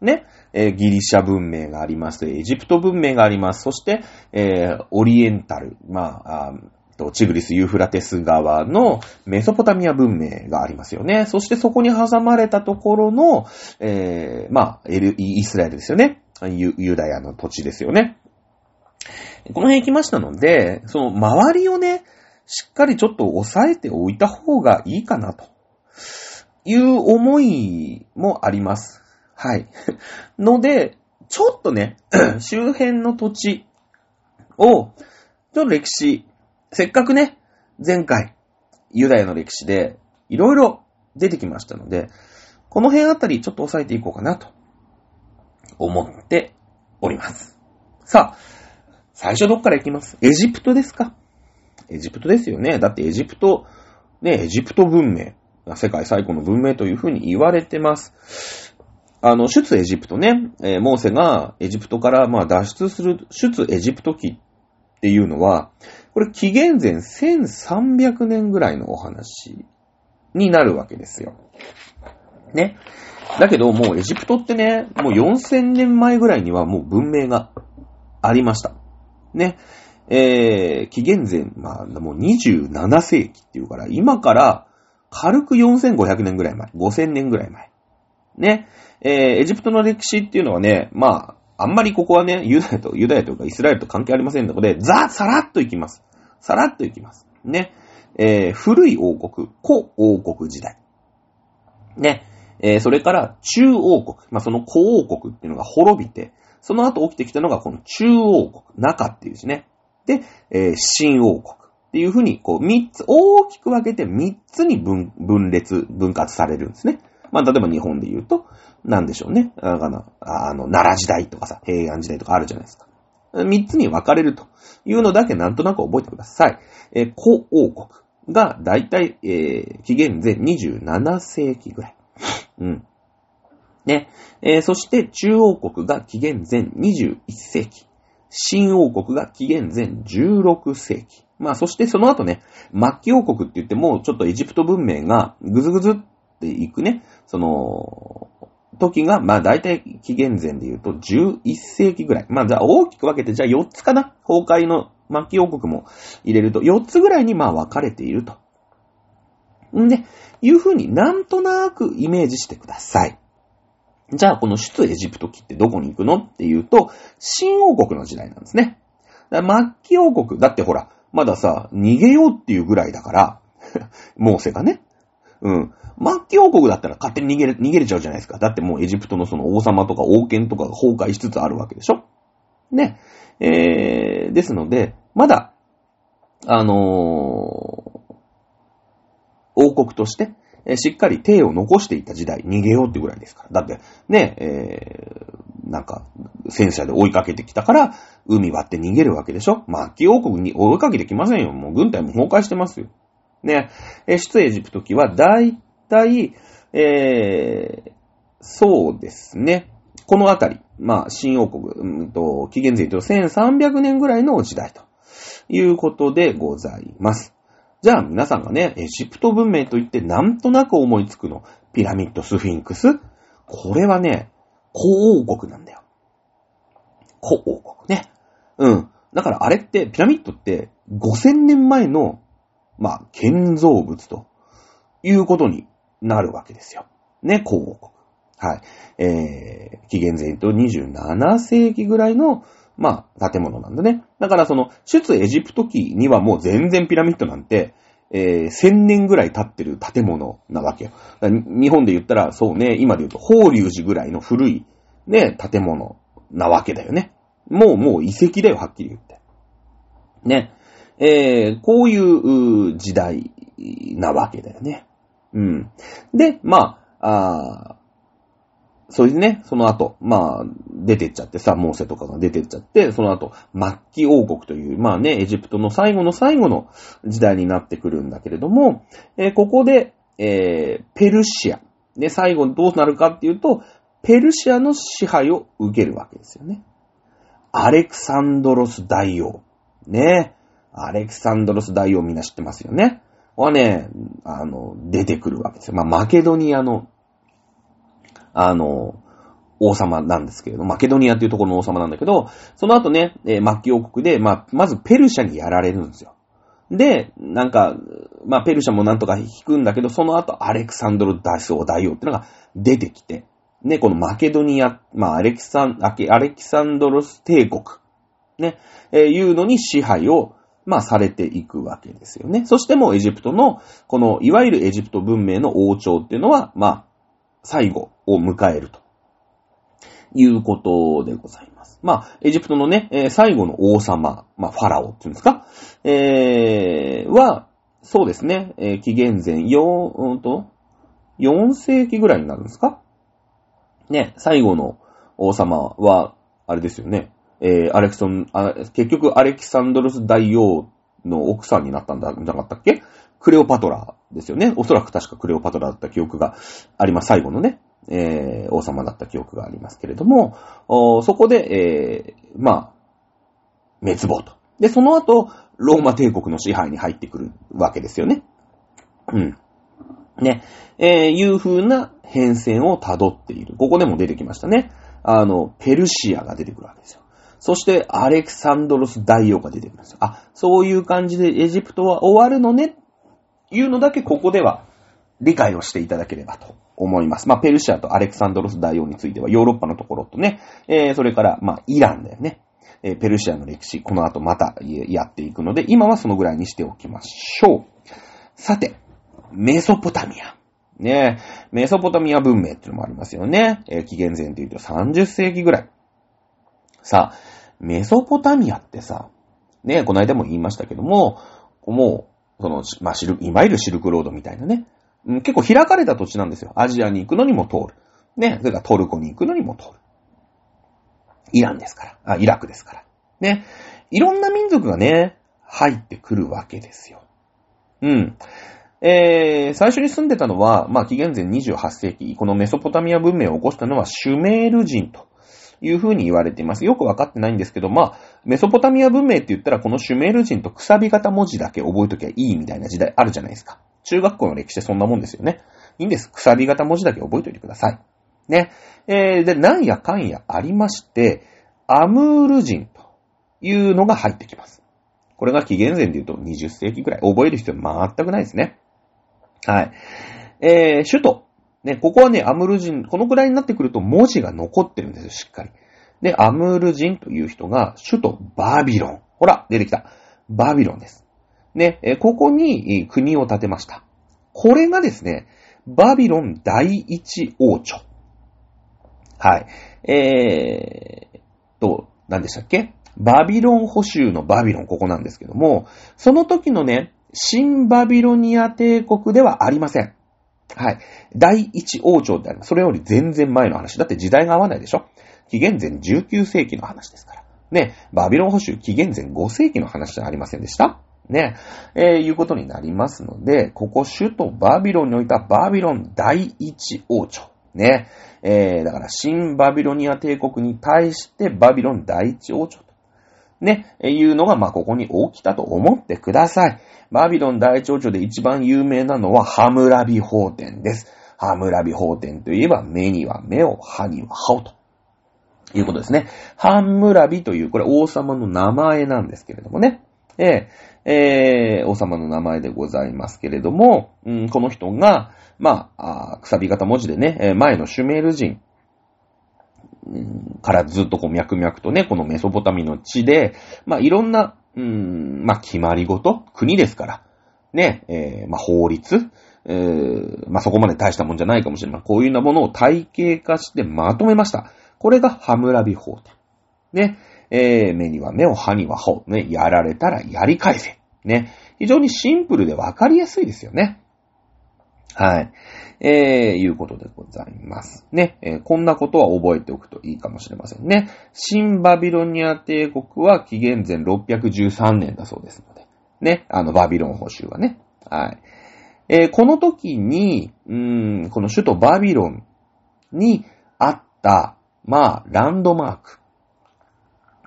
ね、えー、ギリシャ文明があります。エジプト文明があります。そして、えー、オリエンタル、まあ、あと、チグリス・ユーフラテス川のメソポタミア文明がありますよね。そしてそこに挟まれたところの、えー、まあ、イスラエルですよね。ユユダヤの土地ですよね。この辺行きましたので、その周りをね、しっかりちょっと押さえておいた方がいいかなという思いもあります。はい。ので、ちょっとね、(clears throat) 周辺の土地を、ちょっと歴史、せっかくね、前回、ユダヤの歴史で、いろいろ出てきましたので、この辺あたりちょっと押さえていこうかなと、思っております。さあ、最初どっから行きます？エジプトですか？エジプトですよね。だってエジプト、ね、エジプト文明世界最古の文明というふうに言われてます。あの、出エジプトね、えー、モーセがエジプトからまあ脱出する出エジプト記っていうのは、これ紀元前1300年ぐらいのお話になるわけですよ。ね。だけどもうエジプトってね、もう4000年前ぐらいにはもう文明がありました。ね。えー、紀元前、まあ、もう27世紀っていうから、今から軽く4500年ぐらい前、5000年ぐらい前。ね。えー、エジプトの歴史っていうのはね、まあ、あんまりここはね、ユダヤと、ユダヤとかイスラエルと関係ありませんので、ザ・さらっといきます。さらっといきます。ね。えー、古い王国、古王国時代。ね。えー、それから中王国、まあ、その古王国っていうのが滅びて、その後起きてきたのがこの中王国、中っていうですね。で、えー、新王国っていうふうに、こう、三つ、大きく分けて三つに分、分裂、分割されるんですね。まあ、例えば日本で言うと、なんでしょうね。あの、あの奈良時代とかさ、平安時代とかあるじゃないですか。三つに分かれるというのだけなんとなく覚えてください。えー、古王国がだいたい、えー、紀元前27世紀ぐらい。うん。ね。えー、そして中王国が紀元前21世紀。新王国が紀元前16世紀。まあそしてその後ね、末期王国って言っても、ちょっとエジプト文明がぐずぐずっていくね、その、時が、まあ大体紀元前で言うと11世紀ぐらい。まあじゃあ大きく分けて、じゃあ4つかな崩壊の末期王国も入れると4つぐらいにまあ分かれていると。んで、いう風になんとなくイメージしてください。じゃあこの首都エジプト期ってどこに行くのっていうと、新王国の時代なんですね。末期王国、だってほら、まださ、逃げようっていうぐらいだから、(laughs) モーセがね。うん。末期王国だったら勝手に逃げれ、逃げれちゃうじゃないですか。だってもうエジプトのその王様とか王権とかが崩壊しつつあるわけでしょね。えー、ですので、まだ、あのー、王国として、えしっかり手を残していた時代、逃げようってぐらいですから。だって、ね、えー、なんか、戦車で追いかけてきたから、海割って逃げるわけでしょ？末期王国に追いかけてきませんよ。もう軍隊も崩壊してますよ。ね。え、出エジプト期はだいたい、えー、そうですね。このあたり、まあ、新王国、うんと、紀元前と1300年ぐらいの時代ということでございます。じゃあ皆さんがね、エジプト文明といってなんとなく思いつくの。ピラミッド、スフィンクスこれはね、古王国なんだよ。古王国ね。うん。だからあれって、ピラミッドって5000年前の、まあ、建造物ということになるわけですよ。ね、古王国。はい。えー、紀元前と27世紀ぐらいの、まあ、建物なんだね。だからその、出エジプト期にはもう全然ピラミッドなんて、えー、千年ぐらい経ってる建物なわけよ。日本で言ったら、そうね、今で言うと、法隆寺ぐらいの古い、ね、建物なわけだよね。もう、もう遺跡だよ、はっきり言って。ね。えー、こういう時代なわけだよね。うん。で、まあ、あそうでね、その後、まあ、出てっちゃってさ、モーセとかが出てっちゃって、その後、末期王国という、まあね、エジプトの最後の最後の時代になってくるんだけれども、えー、ここで、えー、ペルシア。で、最後どうなるかっていうと、ペルシアの支配を受けるわけですよね。アレクサンドロス大王。ね。アレクサンドロス大王みんな知ってますよね。はね、あの、出てくるわけですよ。まあ、マケドニアのあの、王様なんですけれど、マケドニアっていうところの王様なんだけど、その後ね、えー、末期王国で、まあ、まずペルシャにやられるんですよ。で、なんか、まあ、ペルシャもなんとか引くんだけど、その後、アレクサンドル大王大王っていうのが出てきて、ね、このマケドニア、まあ、アレキサン、アレキサンドロス帝国、ね、えー、いうのに支配を、まあ、されていくわけですよね。そしてもうエジプトの、この、いわゆるエジプト文明の王朝っていうのは、まあ、最後を迎えると。いうことでございます。まあ、エジプトのね、えー、最後の王様、まあ、ファラオっていうんですか？えー、は、そうですね、えー、紀元前4、うんと、4世紀ぐらいになるんですか？ね、最後の王様は、あれですよね、えー、アレクソン、あ結局アレキサンドロス大王の奥さんになったんだ、じゃなかったっけ？クレオパトラですよね。おそらく確かクレオパトラだった記憶があります。最後のね、えー、王様だった記憶がありますけれども、そこで、えー、まあ、滅亡と。で、その後、ローマ帝国の支配に入ってくるわけですよね。うん。ね、えー、いう風な変遷を辿っている。ここでも出てきましたね。あの、ペルシアが出てくるわけですよ。そして、アレクサンドロス大王が出てくるんですよ。あ、そういう感じでエジプトは終わるのねいうのだけここでは理解をしていただければと思います。まあ、ペルシアとアレクサンドロス大王についてはヨーロッパのところとね、えー、それから、まあ、イランだよね。えー、ペルシアの歴史、この後またやっていくので、今はそのぐらいにしておきましょう。さて、メソポタミア。ねメソポタミア文明っていうのもありますよね。えー、紀元前というと30世紀ぐらい。さあ、メソポタミアってさ、ねこの間も言いましたけども、もう、その、まあ、シル、いわゆるシルクロードみたいなね。結構開かれた土地なんですよ。アジアに行くのにも通る。ね。それからトルコに行くのにも通る。イランですから。あ、イラクですから。ね。いろんな民族がね、入ってくるわけですよ。うん。えー、最初に住んでたのは、まあ、紀元前28世紀、このメソポタミア文明を起こしたのはシュメール人というふうに言われています。よくわかってないんですけど、まあ、メソポタミア文明って言ったらこのシュメール人とくさび型文字だけ覚えときゃいいみたいな時代あるじゃないですか。中学校の歴史ってそんなもんですよね。いいんです。くさび型文字だけ覚えておいてください。ね。えー、で、なんやかんやありまして、アムール人というのが入ってきます。これが紀元前で言うと20世紀くらい。覚える必要全くないですね。はい。えー、首都。ね、ここはね、アムール人、このくらいになってくると文字が残ってるんですよ、しっかり。で、アムール人という人が、首都バビロン。ほら、出てきた。バビロンです。ね、ここに国を建てました。これがですね、バビロン第一王朝。はい。えーと、何でしたっけ？バビロン保守のバビロン、ここなんですけども、その時のね、新バビロニア帝国ではありません。はい。第一王朝ってあります。それより全然前の話。だって時代が合わないでしょ？紀元前19世紀の話ですから。ね、バビロン保守紀元前5世紀の話じゃありませんでした？ね、えー、いうことになりますので、ここ首都バビロンにおいたバビロン第一王朝。ね。えー、だから新バビロニア帝国に対してバビロン第一王朝と。ね、えいうのが、ま、ここに起きたと思ってください。バビロン第一王朝で一番有名なのはハムラビ法典です。ハムラビ法典といえば、目には目を、歯には歯をと。いうことですね。ハンムラビという、これ王様の名前なんですけれどもね。えー、えー、王様の名前でございますけれども、うん、この人が、まあ、あくさび型文字でね、前のシュメール人、からずっとこう脈々とね、このメソポタミの地で、まあいろんな、うん、まあ決まりごと、国ですから、ね、えー、まあ法律、えー、まあそこまで大したもんじゃないかもしれない。こういうようなものを体系化してまとめました。これがハムラビ法典。ね、えー、目には目を、歯には歯を、ね、やられたらやり返せ。ね、非常にシンプルでわかりやすいですよね。はい。えー、いうことでございます。ね、えー、こんなことは覚えておくといいかもしれませんね。新バビロニア帝国は紀元前613年だそうですので。ね、あの、バビロン保守はね。はい。えー、この時に、うん、この首都バビロンにあった、まあ、ランドマーク。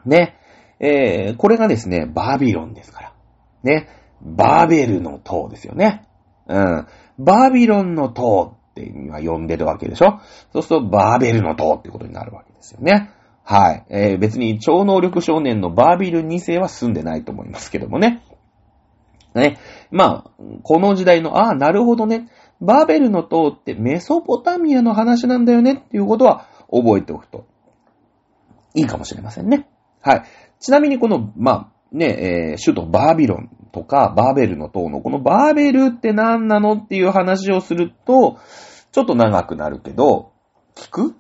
ね。えー、これがですね、バビロンですから。ね。バーベルの塔ですよね。うん。バービロンの塔って今呼んでるわけでしょそうするとバーベルの塔ってことになるわけですよね。はい。えー、別に超能力少年のバービル2世は住んでないと思いますけどもね。ね。まあ、この時代の、ああ、なるほどね。バーベルの塔ってメソポタミアの話なんだよねっていうことは覚えておくといいかもしれませんね。はい。ちなみにこの、まあ、ね、えー、首都バービロンとか、バーベルの塔の、このバーベルって何なのっていう話をすると、ちょっと長くなるけど、聞く？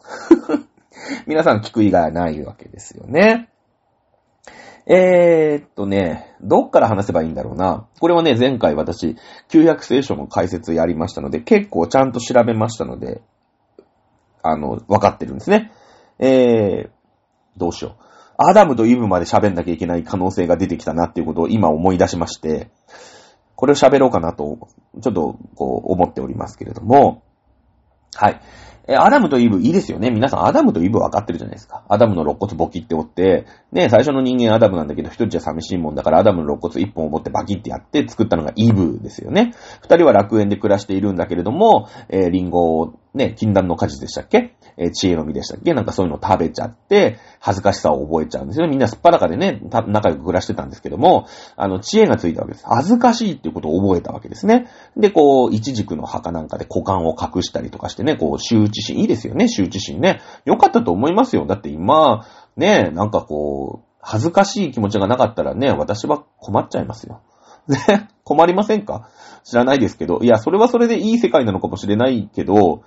(laughs) 皆さん聞く以外ないわけですよね。えー、っとね、どっから話せばいいんだろうな。これはね、前回私、旧約聖書の解説やりましたので、結構ちゃんと調べましたので、あの、わかってるんですね。えー、どうしよう。アダムとイブまで喋んなきゃいけない可能性が出てきたなっていうことを今思い出しまして、これを喋ろうかなと、ちょっと、こう、思っておりますけれども、はい。え、アダムとイブいいですよね。皆さん、アダムとイブ分かってるじゃないですか。アダムの肋骨ボキって折って、ね、最初の人間アダムなんだけど、一人じゃ寂しいもんだから、アダムの肋骨一本を持ってバキってやって作ったのがイブですよね。二人は楽園で暮らしているんだけれども、えー、リンゴをね、禁断の果実でしたっけ？えー、知恵の実でしたっけ？なんかそういうのを食べちゃって、恥ずかしさを覚えちゃうんですよ。みんなすっぱらかでね、仲良く暮らしてたんですけども、あの、知恵がついたわけです。恥ずかしいっていうことを覚えたわけですね。で、こう、一軸の墓なんかで股間を隠したりとかしてね、こう、羞恥心、いいですよね、羞恥心ね。よかったと思いますよ。だって今、ね、なんかこう、恥ずかしい気持ちがなかったらね、私は困っちゃいますよ。ね、(laughs) 困りませんか？知らないですけど。いや、それはそれでいい世界なのかもしれないけど、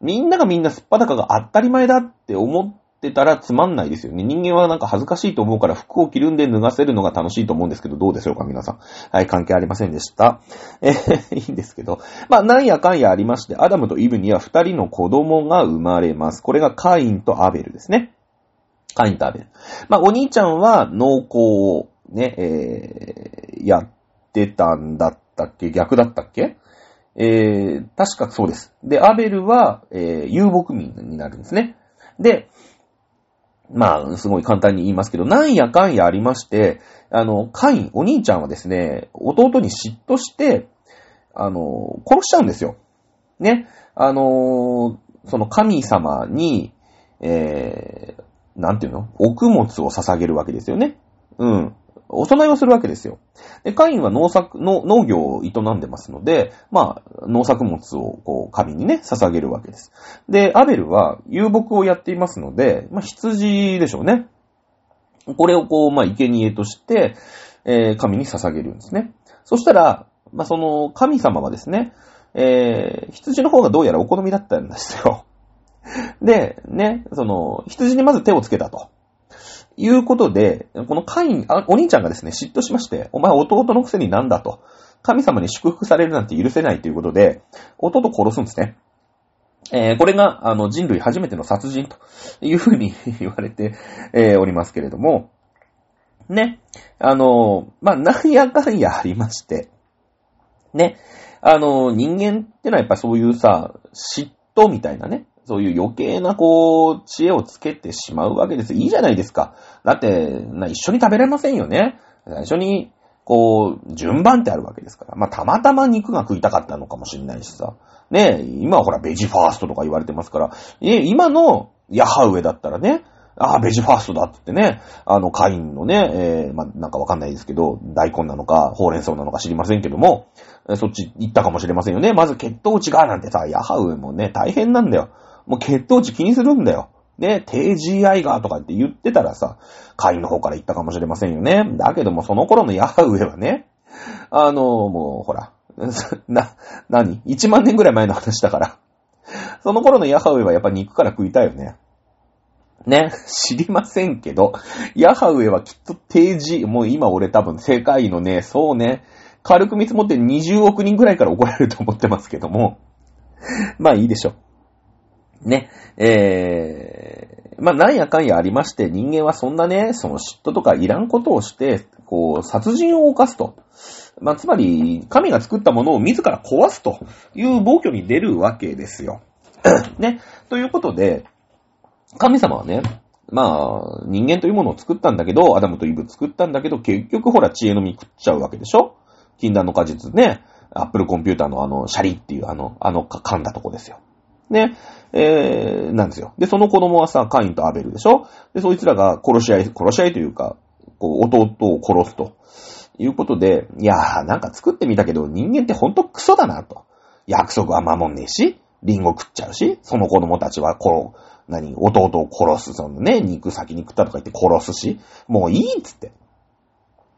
みんながみんなすっぱだかが当たり前だって思ってたらつまんないですよね。人間はなんか恥ずかしいと思うから服を着るんで脱がせるのが楽しいと思うんですけど、どうでしょうか皆さん。はい、関係ありませんでした。(laughs) えー、いいんですけど。まあ、なんやかんやありまして、アダムとイブには二人の子供が生まれます。これがカインとアベルですね。カインとアベル。まあ、お兄ちゃんは農耕をね、えー、やってたんだったっけ？逆だったっけ？えー、確かそうです。で、アベルは、えー、遊牧民になるんですね。で、まあ、すごい簡単に言いますけど、なんやかんやありまして、あの、カイン、お兄ちゃんはですね、弟に嫉妬して、あの、殺しちゃうんですよ。ね。あの、その神様に、えー、なんていうの？奥物を捧げるわけですよね。うん。お供えをするわけですよ。で、カインは農作、農農業を営んでますので、まあ、農作物を、こう、神にね、捧げるわけです。で、アベルは遊牧をやっていますので、まあ、羊でしょうね。これをこう、まあ、生贄として、えー、神に捧げるんですね。そしたら、まあ、その、神様はですね、えー、羊の方がどうやらお好みだったんですよ。で、ね、その、羊にまず手をつけたと。いうことで、このカイン、あ、お兄ちゃんがですね、嫉妬しまして、お前弟のくせになんだと。神様に祝福されるなんて許せないということで、弟殺すんですね。えー、これが、あの、人類初めての殺人というふうに (laughs) 言われて、えー、おりますけれども、ね。あの、まあ、なんやかんやありまして、ね。あの、人間ってのはやっぱそういうさ、嫉妬みたいなね、そういう余計なこう、知恵をつけてしまうわけです。いいじゃないですか。だって、な一緒に食べれませんよね。最初に、こう、順番ってあるわけですから。まあ、たまたま肉が食いたかったのかもしれないしさ。ね今はほら、ベジファーストとか言われてますから。え、今のヤハウエだったらね、ああ、ベジファーストだってね、あの、カインのね、えー、まあ、なんかわかんないですけど、大根なのか、ほうれん草なのか知りませんけども、そっち行ったかもしれませんよね。まず血糖値がなんてさ、ヤハウエもね、大変なんだよ。もう血糖値気にするんだよ。ね、低 GI がとかって言ってたらさ、会員の方から言ったかもしれませんよね。だけどもその頃のヤハウェはね、あの、もうほら、(laughs) な、なに ?1 万年ぐらい前の話だから。その頃のヤハウェはやっぱ肉から食いたいよね。ね、知りませんけど、ヤハウェはきっと低 G、もう今俺多分世界のね、そうね、軽く見積もって20億人ぐらいから怒られると思ってますけども、まあいいでしょ。ね、えー、まあ、なんやかんやありまして、人間はそんなね、その嫉妬とかいらんことをして、こう、殺人を犯すと。まあ、つまり、神が作ったものを自ら壊すという暴挙に出るわけですよ。(clears throat) ね。ということで、神様はね、まあ、人間というものを作ったんだけど、アダムとイブ作ったんだけど、結局ほら知恵の実食っちゃうわけでしょ？禁断の果実ね、アップルコンピューターのあの、シャリっていうあの、あの、噛んだとこですよ。ね、えー、なんですよ。で、その子供はさ、カインとアベルでしょ？で、そいつらが殺し合い、殺し合いというか、こう、弟を殺すと。いうことで、いやー、なんか作ってみたけど、人間ってほんとクソだなと。約束は守んねえし、リンゴ食っちゃうし、その子供たちは、こう、何、弟を殺す、そのね、肉先に食ったとか言って殺すし、もういいっつって。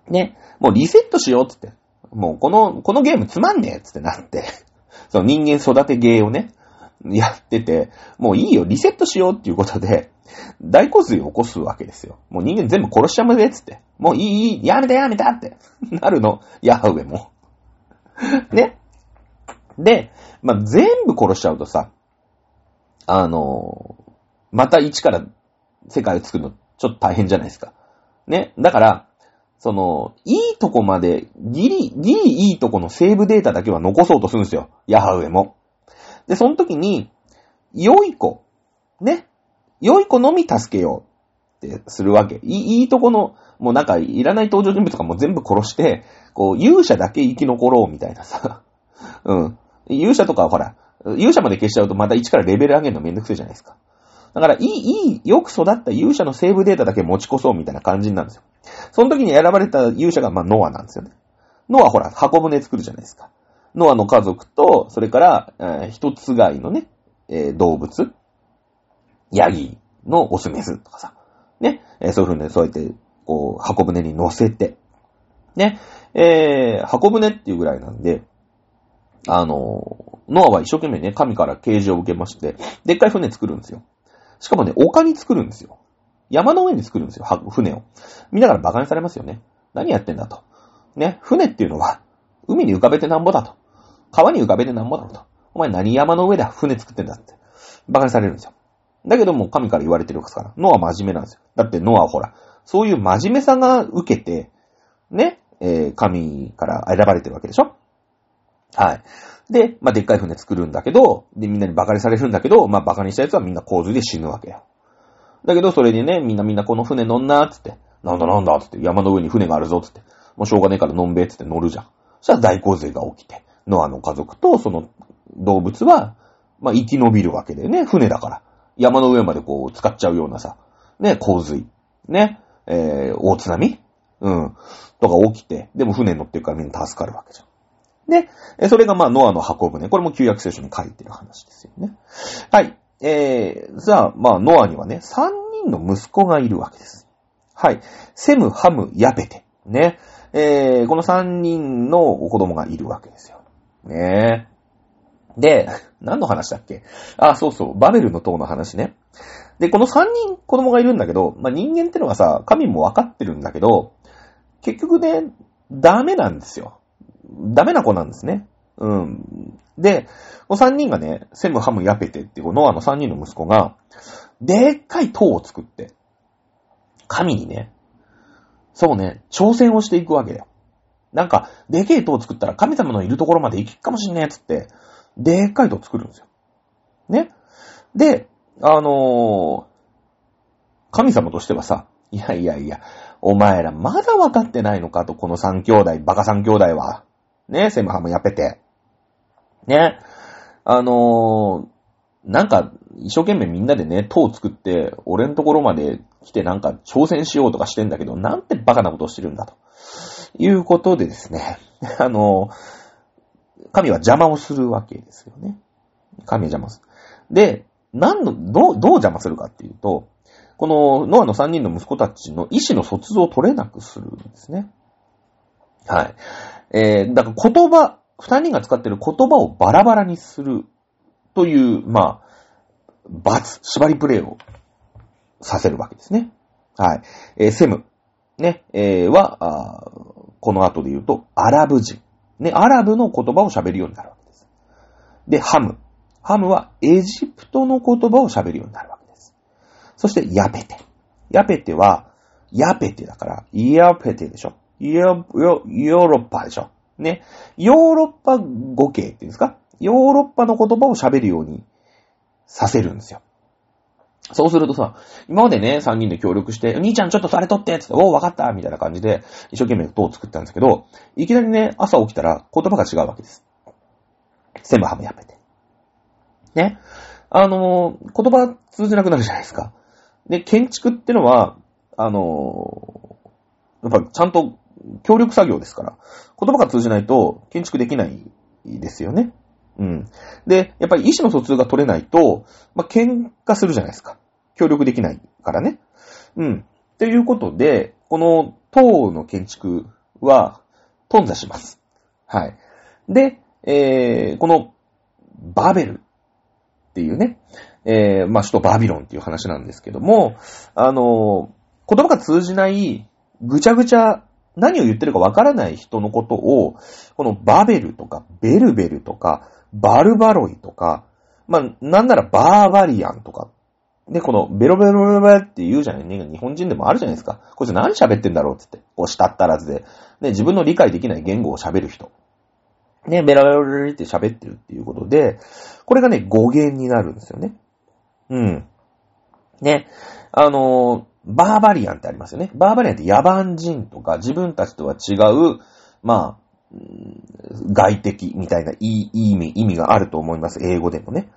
ね、もうリセットしようっつって。もうこの、このゲームつまんねえっつってなって、(laughs) その人間育てゲーをね、やってて、もういいよ、リセットしようっていうことで、大洪水を起こすわけですよ。もう人間全部殺しちゃうぜっつって。もういい、いい、やめたやめたってなるの、ヤハウェも。ね。で、まあ、全部殺しちゃうとさ、あのー、また一から世界を作るのちょっと大変じゃないですか。ね。だから、その、いいとこまで、ギリ、ギリいいとこのセーブデータだけは残そうとするんですよ。ヤハウェも。で、その時に、良い子、ね、良い子のみ助けようってするわけ。いいいいとこの、もうなんかいらない登場人物とかも全部殺して、こう、勇者だけ生き残ろうみたいなさ。(laughs) うん。勇者とかはほら、勇者まで消しちゃうとまた1からレベル上げるのめんどくせえじゃないですか。だから、いい、いい、よく育った勇者のセーブデータだけ持ち越そうみたいな感じなんですよ。その時に選ばれた勇者が、まあ、ノアなんですよね。ノアほら、箱舟作るじゃないですか。ノアの家族と、それから、えー、一つ貝のね、えー、動物、ヤギのオスメスとかさ、ね、えー、そういう風に、ねそうやって、こう、箱舟に乗せて、ね、えー、箱舟っていうぐらいなんで、あの、ノアは一生懸命ね、神から啓示を受けまして、でっかい船作るんですよ。しかもね、丘に作るんですよ。山の上に作るんですよ、船を。見ながら馬鹿にされますよね。何やってんだと。ね、船っていうのは、海に浮かべてなんぼだと。川に浮かべてなんぼだろうと。お前何山の上で船作ってんだって。馬鹿にされるんですよ。だけども神から言われてるから。ノア真面目なんですよ。だってノアはほら、そういう真面目さが受けて、ね、えー、神から選ばれてるわけでしょはい。で、まあ、でっかい船作るんだけど、で、みんなに馬鹿にされるんだけど、まあ、馬鹿にした奴はみんな洪水で死ぬわけよ。だけど、それでね、みんなみんなこの船乗んな、つって。なんだなんだ、つって。山の上に船があるぞ、つって。もうしょうがねえからのんべえ、つって乗るじゃん。そしたら大洪水が起きて。ノアの家族とその動物は、まあ、生き延びるわけだよね。船だから。山の上までこう、使っちゃうようなさ、ね、洪水、ね、えー、大津波うん。とか起きて、でも船乗ってるからみんな助かるわけじゃん。で、それがまあ、ノアの運ぶね。これも旧約聖書に書いてる話ですよね。はい。えー、じゃあ、まあ、ノアにはね、3人の息子がいるわけです。はい。セム、ハム、ヤベテ。ね。えー、この3人の子供がいるわけですよ。ねえ。で、何の話だっけ？あ、そうそう、バベルの塔の話ね。で、この3人子供がいるんだけど、まあ、人間ってのはさ、神もわかってるんだけど、結局ね、ダメなんですよ。ダメな子なんですね。うん。で、この3人がね、セム、ハム、ヤペテっていうノアの3人の息子が、でっかい塔を作って、神にね、そうね、挑戦をしていくわけだよ。なんか、でけえ塔を作ったら神様のいるところまで行くかもしんねえっつって、でっかい塔作るんですよ。ね。で、あのー、神様としてはさ、いやいやいや、お前らまだ分かってないのかと、この三兄弟、バカ三兄弟は。ね、セムハムやっぺて。ね。あのー、なんか、一生懸命みんなでね、塔を作って、俺のところまで来てなんか挑戦しようとかしてんだけど、なんてバカなことをしてるんだと。いうことでですね、(laughs) あの、神は邪魔をするわけですよね。神は邪魔する。で、何の、どう、どう邪魔するかっていうと、このノアの3人の息子たちの意思の疎通を取れなくするんですね。はい。えー、だから言葉、2人が使っている言葉をバラバラにするという、まあ、罰、縛りプレイをさせるわけですね。はい。えー、セム、ね、えー、は、この後で言うと、アラブ人。ね、アラブの言葉を喋るようになるわけです。で、ハム。ハムはエジプトの言葉を喋るようになるわけです。そして、ヤペテ。ヤペテは、ヤペテだから、ヤペテでしょ。ヨヨヨーロッパでしょ。ね。ヨーロッパ語系っていうんですか？ヨーロッパの言葉を喋るようにさせるんですよ。そうするとさ、今までね、3人で協力して、兄ちゃんちょっとそれ取ってつって、おう、わかったみたいな感じで、一生懸命塔を作ったんですけど、いきなりね、朝起きたら言葉が違うわけです。全部ハムやめて。ね。あのー、言葉通じなくなるじゃないですか。で、建築ってのは、あのー、やっぱちゃんと協力作業ですから、言葉が通じないと建築できないですよね。うん。で、やっぱり意思の疎通が取れないと、まあ、喧嘩するじゃないですか。協力できないからね。うん。ということで、この塔の建築は頓挫します。はい。で、えー、このバベルっていうね、えー、まあ、首都バビロンっていう話なんですけども、あの言葉が通じないぐちゃぐちゃ何を言ってるかわからない人のことを、このバベルとかベルベルとかバルバロイとか、まあ、なんならバーバリアンとか。で、このベロベロベロベロって言うじゃないね。日本人でもあるじゃないですか。こいつ何喋ってんだろうってって。こ、したったらずで。ね、自分の理解できない言語を喋る人。ね、ベロベロベロって喋ってるっていうことで、これがね、語源になるんですよね。うん。ね、あの、バーバリアンってありますよね。バーバリアンって野蛮人とか自分たちとは違う、まあ、外敵みたいないい意味、意味があると思います。英語でもね。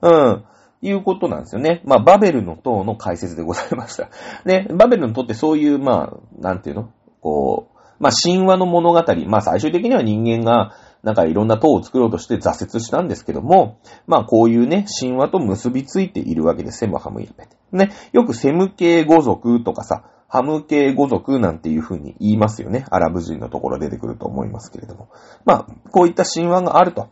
うん。いうことなんですよね。まあ、バベルの塔の解説でございました。ね、バベルの塔ってそういう、まあ、なんていうの？こう、まあ、神話の物語。まあ、最終的には人間が、なんかいろんな塔を作ろうとして挫折したんですけども、まあ、こういうね、神話と結びついているわけです。セムハムイルペテ。ね、よくセム系語族とかさ、ハム系語族なんていう風に言いますよね。アラブ人のところ出てくると思いますけれども。まあ、こういった神話があると。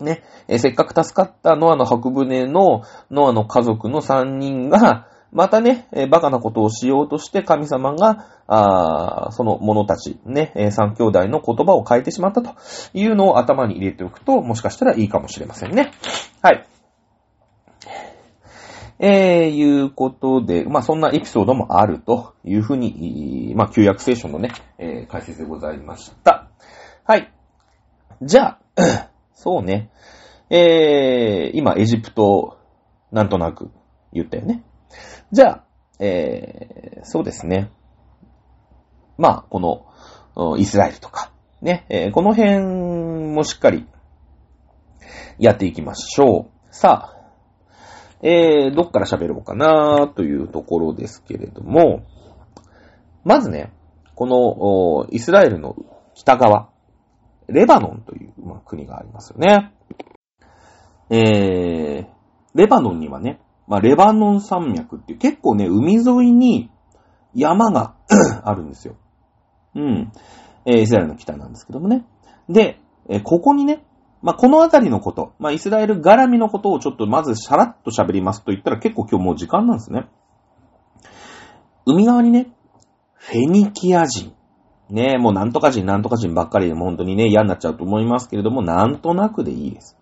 ね、えせっかく助かったノアの白船のノアの家族の3人が、またね、えバカなことをしようとして神様が、あその者たち、ね、え三兄弟の言葉を変えてしまったというのを頭に入れておくと、もしかしたらいいかもしれませんね。はい。えー、いうことで、まあ、そんなエピソードもあるというふうに、まあ、旧約聖書のね、えー、解説でございました。はい。じゃあ、(clears throat) そうね。えー、今、エジプト、なんとなく言ったよね。じゃあ、えー、そうですね。まあ、この、イスラエルとか、ね、えー、この辺もしっかりやっていきましょう。さあ、えー、どっから喋ろうかなというところですけれども、まずね、この、イスラエルの北側、レバノンという、まあ、国がありますよね。えー、レバノンにはね、まあ、レバノン山脈っていう結構ね、海沿いに山が (clears throat) あるんですよ。うん。えー、イスラエルの北なんですけどもね。で、えー、ここにね、まあ、このあたりのこと、まあ、イスラエル絡みのことをちょっとまずさらっと喋りますと言ったら結構今日もう時間なんですね。海側にね、フェニキア人。ねもうなんとか人なんとか人ばっかりでも本当にね、嫌になっちゃうと思いますけれども、なんとなくでいいです。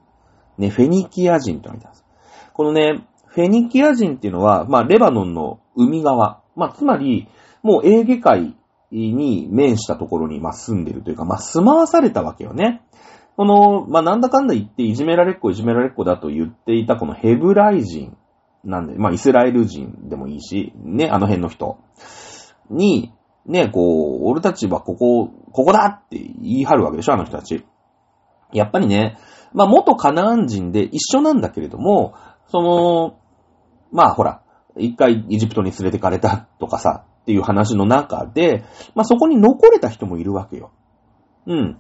ね、フェニキア人と言われてます。このね、フェニキア人っていうのは、まあ、レバノンの海側。まあ、つまり、もうエーゲ海に面したところに、まあ、住んでるというか、まあ、住まわされたわけよね。この、まあ、なんだかんだ言っていじめられっ子いじめられっ子だと言っていたこのヘブライ人なんで、まあ、イスラエル人でもいいし、ね、あの辺の人に、ね、こう、俺たちはここ、ここだって言い張るわけでしょ、あの人たち。やっぱりね、まあ、元カナン人で一緒なんだけれども、その、まあ、ほら、一回エジプトに連れてかれたとかさ、っていう話の中で、まあ、そこに残れた人もいるわけよ。うん。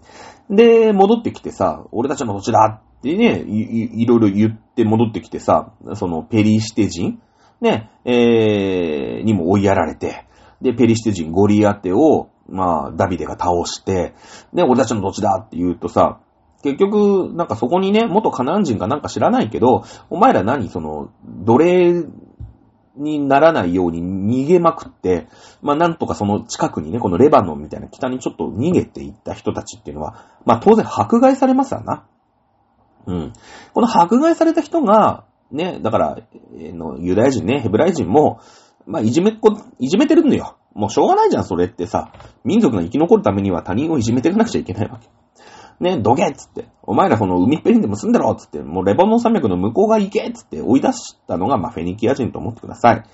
で、戻ってきてさ、俺たちの土地だってね、いいろいろ言って戻ってきてさ、そのペリシテ人ね、えー、にも追いやられて、で、ペリシテ人ゴリアテを、まあ、ダビデが倒して、で、俺たちの土地だって言うとさ、結局、なんかそこにね、元カナン人かなんか知らないけど、お前ら何その、奴隷にならないように逃げまくって、まあなんとかその近くにね、このレバノンみたいな北にちょっと逃げていった人たちっていうのは、まあ当然迫害されますわな。うん。この迫害された人が、ね、だから、えー、の、ユダヤ人ね、ヘブライ人も、まあいじめっこ、いじめてるのよ。もうしょうがないじゃん、それってさ。民族が生き残るためには他人をいじめていかなくちゃいけないわけ。ね、どけっつって。お前らその海っぺりにでも住んでろっつって、もうレバノン山脈の向こう側行けっつって追い出したのが、まあ、フェニキア人と思ってください。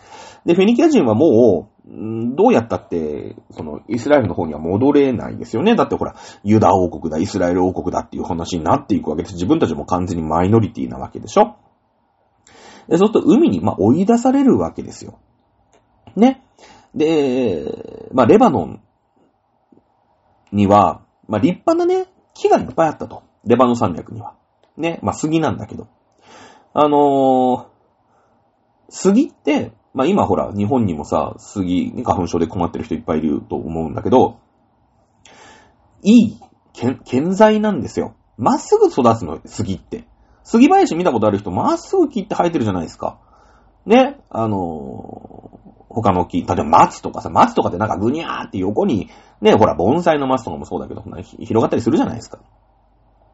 で、フェニキア人はもう、んどうやったって、その、イスラエルの方には戻れないですよね。だってほら、ユダ王国だ、イスラエル王国だっていう話になっていくわけです。自分たちも完全にマイノリティなわけでしょ。で、そうすると海に、まあ、追い出されるわけですよ。ね。で、まあ、レバノンには、まあ、立派なね、木がいっぱいあったと。レバノ山脈には。ね。まあ、杉なんだけど。あのー、杉って、まあ、今ほら、日本にもさ、杉、花粉症で困ってる人いっぱいいると思うんだけど、いい、健在なんですよ。まっすぐ育つの、杉って。杉林見たことある人、まっすぐ木って生えてるじゃないですか。ね、あのー、他の木、例えば松とかさ、松とかってなんかぐにゃーって横に、ね、ほら、盆栽の松とかもそうだけど、広がったりするじゃないですか。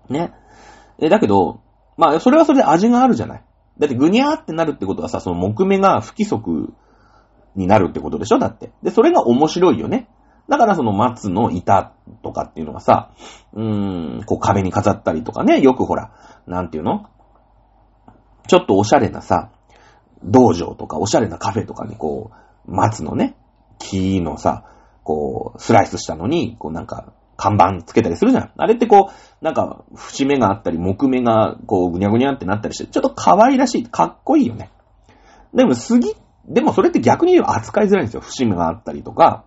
ね。え、だけど、まあ、それはそれで味があるじゃない。だってぐにゃーってなるってことはさ、その木目が不規則になるってことでしょだって。で、それが面白いよね。だからその松の板とかっていうのがさ、うーん、こう壁に飾ったりとかね、よくほら、なんていうの？ちょっとおしゃれなさ、道場とかおしゃれなカフェとかにこう、松のね、木のさ、こう、スライスしたのに、こうなんか、看板つけたりするじゃん。あれってこう、なんか、節目があったり、木目が、こう、ぐにゃぐにゃってなったりして、ちょっと可愛らしい、かっこいいよね。でも、杉、でもそれって逆に言えば扱いづらいんですよ。節目があったりとか、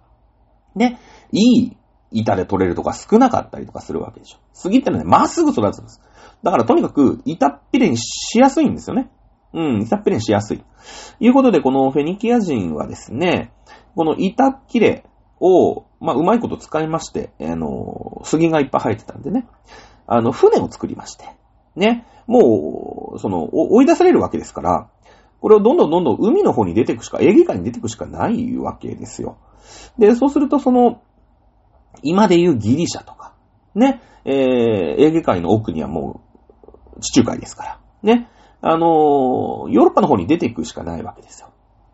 ね、いい板で取れるとか少なかったりとかするわけでしょ。杉ってのはね、まっすぐ育つんです。だからとにかく、板っぴれにしやすいんですよね。うん、板っぴれにしやすい。いうことで、このフェニキア人はですね、この板切れを、まあ、うまいこと使いまして、あの、杉がいっぱい生えてたんでね、あの、船を作りまして、ね、もう、その、追い出されるわけですから、これをどんどんどんどん海の方に出ていくしか、エーゲ海に出ていくしかないわけですよ。で、そうするとその、今で言うギリシャとか、ね、えー、エーゲ海の奥にはもう、地中海ですから、ね、あの、ヨーロッパの方に出ていくしかないわけですよ。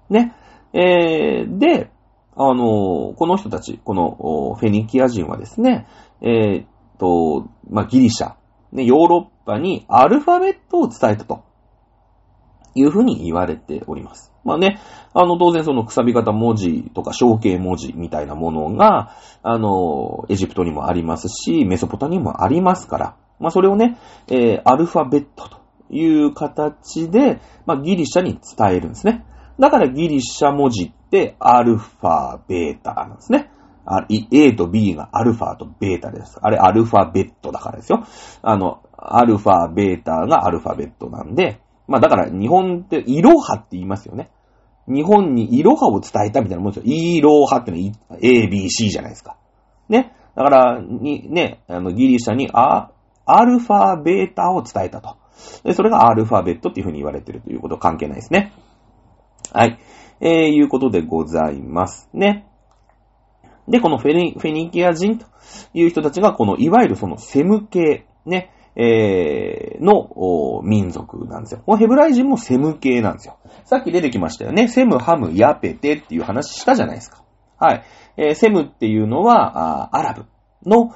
ね。えー、で、あの、この人たち、このフェニキア人はですね、えー、と、まあ、ギリシャ、ね、ヨーロッパにアルファベットを伝えたと。いうふうに言われております。まあね、あの、当然そのくさび型文字とか象形文字みたいなものが、あの、エジプトにもありますし、メソポタにもありますから、まあそれをね、えー、アルファベットという形で、まあ、ギリシャに伝えるんですね。だからギリシャ文字ってアルファ、ベータなんですね。A と B がアルファとベータです。あれアルファベットだからですよ。あの、アルファ、ベータがアルファベットなんで、まあだから日本ってイロハって言いますよね。日本にイロハを伝えたみたいなもんですよ。イロハってのは A、B、C じゃないですか。ね。だから、に、ね、あの、ギリシャにア、アルファ、ベータを伝えたと。で、それがアルファベットっていう風に言われてるということ関係ないですね。はい。えー、いうことでございますね。で、このフェニフェニキア人という人たちが、この、いわゆるそのセム系、ね、えー、の民族なんですよ。このヘブライ人もセム系なんですよ。さっき出てきましたよね。セム、ハム、ヤペテっていう話したじゃないですか。はい。えーセムっていうのは、あアラブの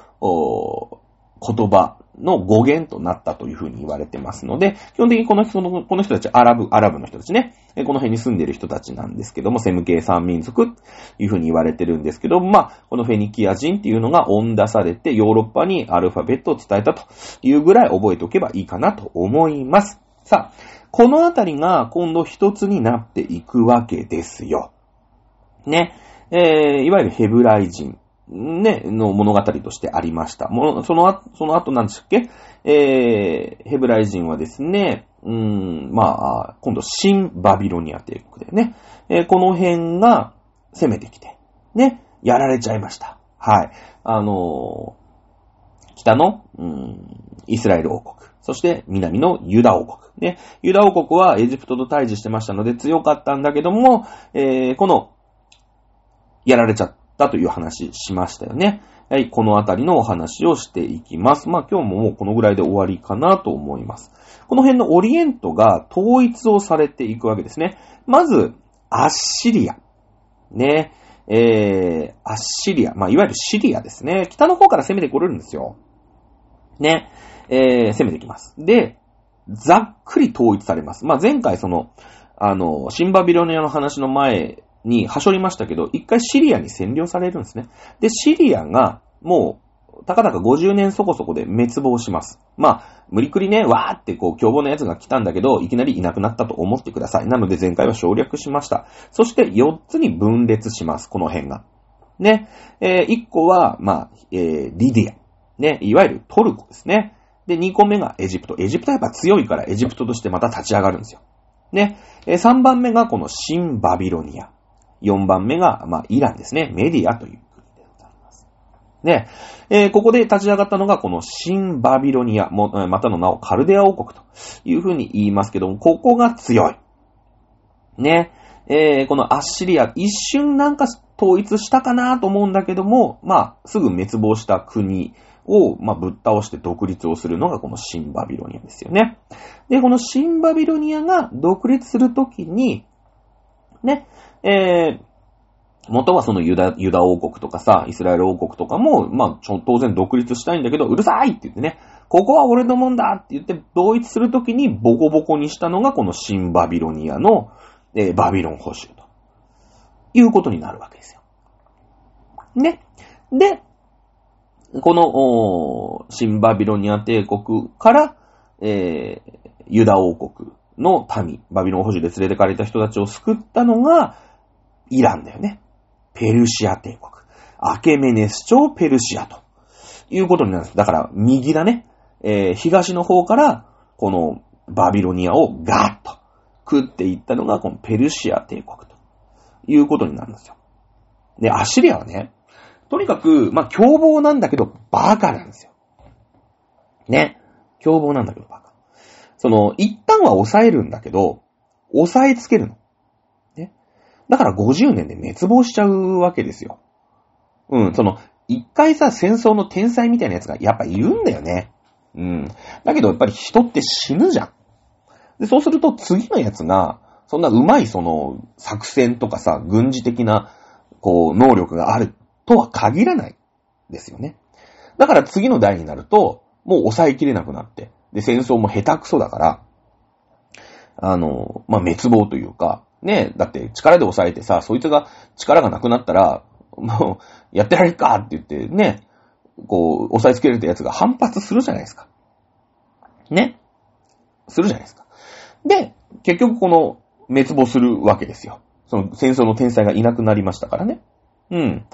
言葉の語源となったというふうに言われてますので、基本的にこの人の、この人たち、アラブ、アラブの人たちね、この辺に住んでる人たちなんですけども、セム系三民族というふうに言われてるんですけども、まあ、このフェニキア人っていうのが恩出されて、ヨーロッパにアルファベットを伝えたというぐらい覚えておけばいいかなと思います。さあ、このあたりが今度一つになっていくわけですよ。ね。えー、いわゆるヘブライ人、ね、の物語としてありました。もその後、その後なんでしたっけ？えー、ヘブライ人はですね、うーん、まあ、今度、新バビロニア帝国だよね。えーこの辺が攻めてきて、ね、やられちゃいました。はい。あのー北の、うん、イスラエル王国。そして南のユダ王国。ね。ユダ王国はエジプトと対峙してましたので強かったんだけども、えーこの、やられちゃったたという話しましたよね。はい、このあたりのお話をしていきます。まあ今日ももうこのぐらいで終わりかなと思います。この辺のオリエントが統一をされていくわけですね。まず、アッシリア。ね。えー、アッシリア。まあいわゆるシリアですね。北の方から攻めてこれるんですよ。ね。えー、攻めてきます。で、ざっくり統一されます。まあ、前回その、あの、シンバビロニアの話の前にはしょりましたけど、一回シリアに占領されるんですね。で、シリアが、もう、たかだか50年そこそこで滅亡します。まあ、無理くりね、わーってこう、凶暴な奴が来たんだけど、いきなりいなくなったと思ってください。なので前回は省略しました。そして4つに分裂します、この辺が。ね。えー、1個は、まあ、えー、リディア。ね。いわゆるトルコですね。で、2個目がエジプト。エジプトはやっぱ強いからエジプトとしてまた立ち上がるんですよ。ね。えー、3番目がこの新バビロニア。4番目が、まあ、イランですね。メディアという国でございます。ね。えーここで立ち上がったのがこの新バビロニア、もまたの名をカルデア王国というふうに言いますけども、ここが強い。ね。えーこのアッシリア、一瞬なんか統一したかなと思うんだけども、まあ、すぐ滅亡した国を、まあ、ぶっ倒して独立をするのがこの新バビロニアですよね。で、この新バビロニアが独立するときに、ね、えー、元はそのユダ、ユダ王国とかさ、イスラエル王国とかも、まあ、当然独立したいんだけど、うるさいって言ってね、ここは俺のもんだって言って、同一するときにボコボコにしたのがこの新バビロニアの、えーバビロン保守と。いうことになるわけですよ。ね。で、この、おー新バビロニア帝国から、えーユダ王国の民、バビロン保守で連れてかれた人たちを救ったのが、イランだよね。ペルシア帝国。アケメネス朝ペルシアということになるんです。だから、右だね。えー東の方から、このバビロニアをガーッと食っていったのが、このペルシア帝国ということになるんですよ。で、アシリアはね、とにかく、まあ、凶暴なんだけど、バカなんですよ。ね。凶暴なんだけど、バカ。その、一旦は抑えるんだけど、抑えつけるの。ね。だから50年で滅亡しちゃうわけですよ。うん、その、一回さ、戦争の天才みたいなやつがやっぱいるんだよね。うん。だけどやっぱり人って死ぬじゃん。で、そうすると次のやつが、そんな上手いその作戦とかさ、軍事的な、こう、能力があるとは限らない。ですよね。だから次の代になると、もう抑えきれなくなって、で、戦争も下手くそだから、あの、まあ、滅亡というか、ね、だって力で抑えてさ、そいつが力がなくなったら、もう、やってられるかって言って、ね、こう、抑えつけられたやつが反発するじゃないですか。ね。するじゃないですか。で、結局この、滅亡するわけですよ。その戦争の天才がいなくなりましたからね。うん。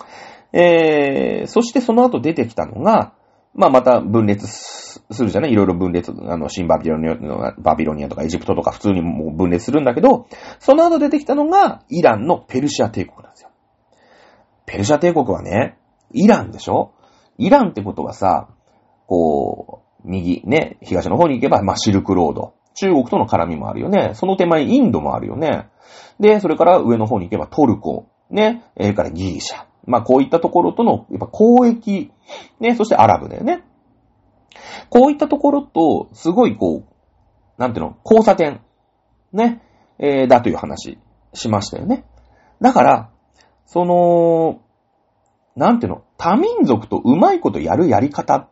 えー、そしてその後出てきたのが、まあまた分裂するじゃない？いろいろ分裂、あの、新バビロニア、バビロニアとかエジプトとか普通にもう分裂するんだけど、その後出てきたのが、イランのペルシア帝国なんですよ。ペルシア帝国はね、イランでしょ？イランってことはさ、こう、右、ね、東の方に行けば、まあ、シルクロード。中国との絡みもあるよね。その手前、インドもあるよね。で、それから上の方に行けばトルコ。ね。それからギリシャ。まあ、こういったところとの、やっぱ交易。ね。そしてアラブだよね。こういったところと、すごいこう、なんていうの、交差点。ね。えーだという話しましたよね。だから、その、なんていうの、多民族とうまいことやるやり方っ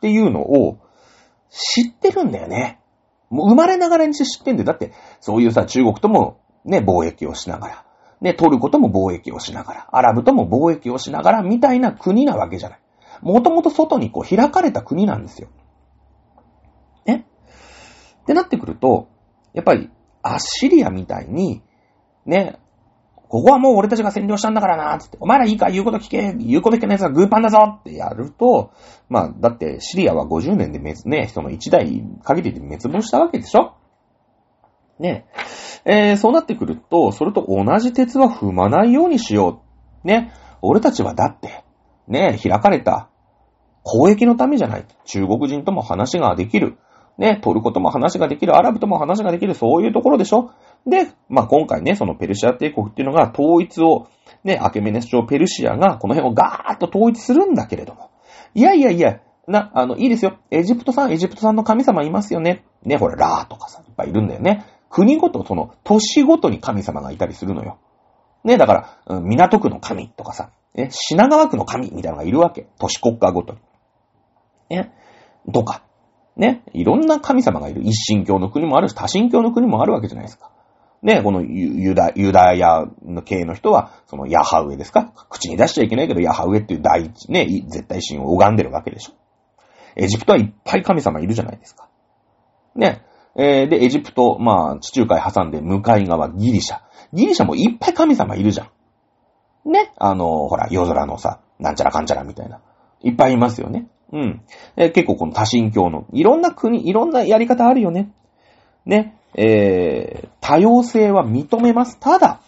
ていうのを知ってるんだよね。もう生まれながらにして知ってんだよ。だって、そういうさ、中国ともね、貿易をしながら、ね、トルコとも貿易をしながら、アラブとも貿易をしながら、みたいな国なわけじゃない。もともと外にこう開かれた国なんですよ。ねってなってくると、やっぱり、アッシリアみたいに、ね、ここはもう俺たちが占領したんだからな、つって、お前らいいか言うこと聞け、言うこと聞けない奴はグーパンだぞってやると、まあ、だってシリアは50年で滅、ね、その1代限りで滅亡したわけでしょね。ー、そうなってくると、それと同じ鉄は踏まないようにしよう。ね。俺たちはだって、ね、開かれた、交易のためじゃない。中国人とも話ができる。ね、トルコとも話ができる、アラブとも話ができる、そういうところでしょで、まあ、今回ね、そのペルシア帝国っていうのが統一を、ね、アケメネス朝ペルシアがこの辺をガーッと統一するんだけれども。いやいやいや、な、あの、いいですよ。エジプトさん、エジプトさんの神様いますよね。ね、ほら、ラーとかさ、いっぱいいるんだよね。国ごと、その、都市ごとに神様がいたりするのよ。ね、だから、港区の神とかさ、ね、品川区の神みたいなのがいるわけ。都市国家ごとに。ね、とか、ね、いろんな神様がいる。一神教の国もあるし、多神教の国もあるわけじゃないですか。ね、このユダ、ユダヤの系の人は、そのヤハウエですか？口に出しちゃいけないけど、ヤハウエっていう第一、ね、絶対神を拝んでるわけでしょ。エジプトはいっぱい神様いるじゃないですか。ね。えー、で、エジプト、まあ、地中海挟んで向かい側、ギリシャ。ギリシャもいっぱい神様いるじゃん。ね。あの、ほら、夜空のさ、なんちゃらかんちゃらみたいな。いっぱいいますよね。うん。えー、結構この多神教の、いろんな国、いろんなやり方あるよね。ね。えー、多様性は認めます。ただ、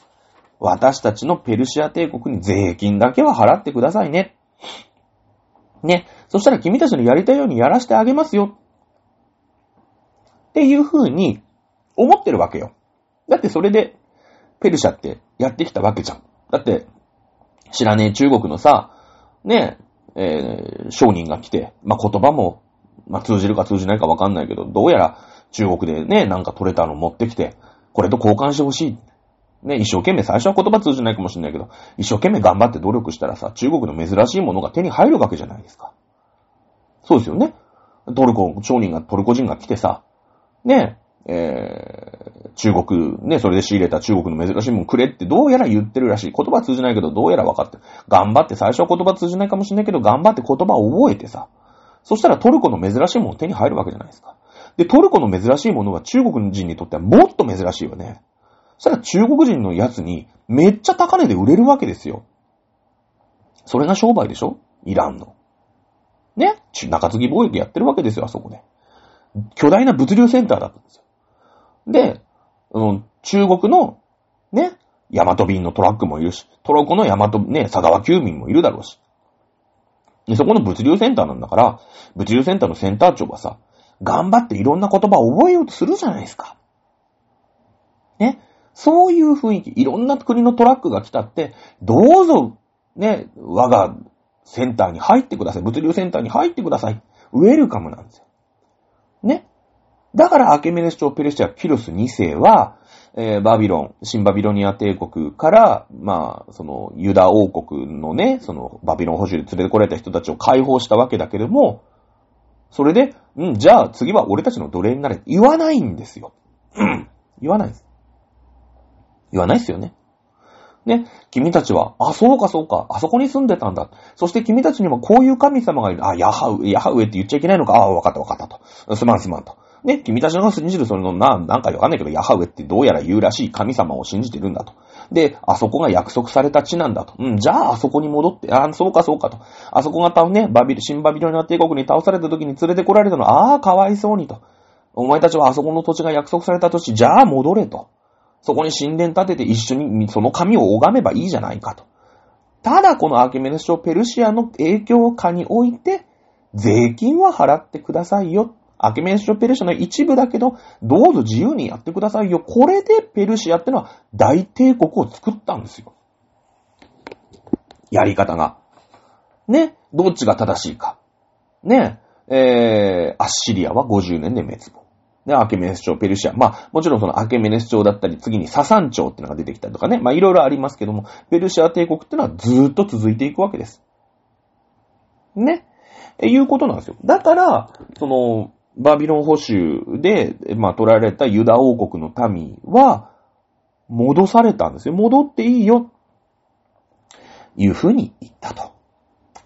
私たちのペルシア帝国に税金だけは払ってくださいね。ね。そしたら君たちのやりたいようにやらせてあげますよ。っていう風に思ってるわけよ。だってそれで、ペルシャってやってきたわけじゃん。だって、知らねえ中国のさ、ねえ、えー、商人が来て、まあ、言葉も、まあ、通じるか通じないかわかんないけど、どうやら中国でね、なんか取れたの持ってきて、これと交換してほしい。ね、一生懸命、最初は言葉通じないかもしれないけど、一生懸命頑張って努力したらさ、中国の珍しいものが手に入るわけじゃないですか。そうですよね。トルコ、商人が、トルコ人が来てさ、ね、えー、中国、ね、それで仕入れた中国の珍しいもんくれってどうやら言ってるらしい。言葉通じないけどどうやら分かってる。頑張って、最初は言葉通じないかもしれないけど、頑張って言葉を覚えてさ。そしたらトルコの珍しいもの手に入るわけじゃないですか。で、トルコの珍しいものは中国人にとってはもっと珍しいよね。そしたら中国人のやつにめっちゃ高値で売れるわけですよ。それが商売でしょ？イランの。ね？中継ぎ貿易やってるわけですよ、あそこで。巨大な物流センターだったんですよ。で、うん、中国の、ね、ヤマト便のトラックもいるし、トルコのヤマト、ね、佐川急便もいるだろうし。で、そこの物流センターなんだから、物流センターのセンター長がさ、頑張っていろんな言葉を覚えようとするじゃないですか。ね。そういう雰囲気、いろんな国のトラックが来たって、どうぞ、ね、我がセンターに入ってください。物流センターに入ってください。ウェルカムなんですよ。だからアケメネス朝ペルシア・キロス2世は、えー、バビロン、新バビロニア帝国から、まあ、その、ユダ王国のね、その、バビロン保守で連れてこられた人たちを解放したわけだけども、それで、うん、じゃあ次は俺たちの奴隷になれ。言わないんですよ。うん。言わないです。言わないですよね。ね、君たちは、あ、そうかそうか、あそこに住んでたんだ。そして君たちにもこういう神様がいる。あ、ヤハウ、ヤハウエって言っちゃいけないのか。あ、わかったわかったと。すまんすまんと。ね、君たちが信じるそれのな、なんかわかんないけど、ヤハウエってどうやら言うらしい神様を信じてるんだと。で、あそこが約束された地なんだと。うん、じゃああそこに戻って、あ、そうかそうかと。あそこが多分ね、バビル、新バビロニア帝国に倒された時に連れてこられたのああ、かわいそうにと。お前たちはあそこの土地が約束された土地、じゃあ戻れと。そこに神殿建てて一緒にその神を拝めばいいじゃないかと。ただこのアーケメネス朝ペルシアの影響下において、税金は払ってくださいよ。アケメネス朝ペルシアの一部だけど、どうぞ自由にやってくださいよ。これでペルシアってのは大帝国を作ったんですよ。やり方が。ね。どっちが正しいか。ね。えー、アッシリアは50年で滅亡。ね、アケメネス朝、ペルシア。まあ、もちろんそのアケメネス朝だったり、次にササン朝ってのが出てきたりとかね。まあ、いろいろありますけども、ペルシア帝国ってのはずーっと続いていくわけです。ね。え、いうことなんですよ。だから、その、バビロン保守で、まあ、取られたユダ王国の民は、戻されたんですよ。戻っていいよ。いうふうに言ったと。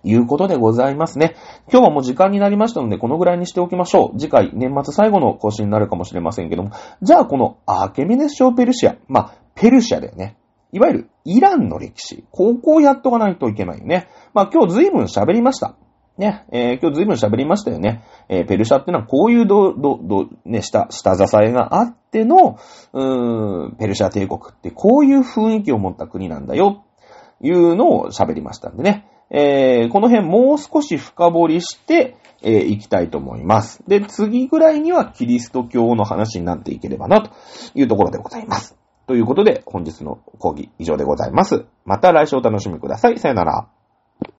いうことでございますね。今日はもう時間になりましたので、このぐらいにしておきましょう。次回、年末最後の更新になるかもしれませんけども。じゃあ、このアーケメネス朝ペルシア。まあ、ペルシアだよね。いわゆるイランの歴史。ここをやっとかないといけないよね。まあ、今日随分喋りました。ね、えー今日随分喋りましたよね。えーペルシャってのはこういうど、ど、ど、ね、下、下支えがあっての、うーん、ペルシャ帝国ってこういう雰囲気を持った国なんだよ、いうのを喋りましたんでね。えーこの辺もう少し深掘りして、えーいきたいと思います。で、次ぐらいにはキリスト教の話になっていければな、というところでございます。ということで、本日の講義以上でございます。また来週お楽しみください。さよなら。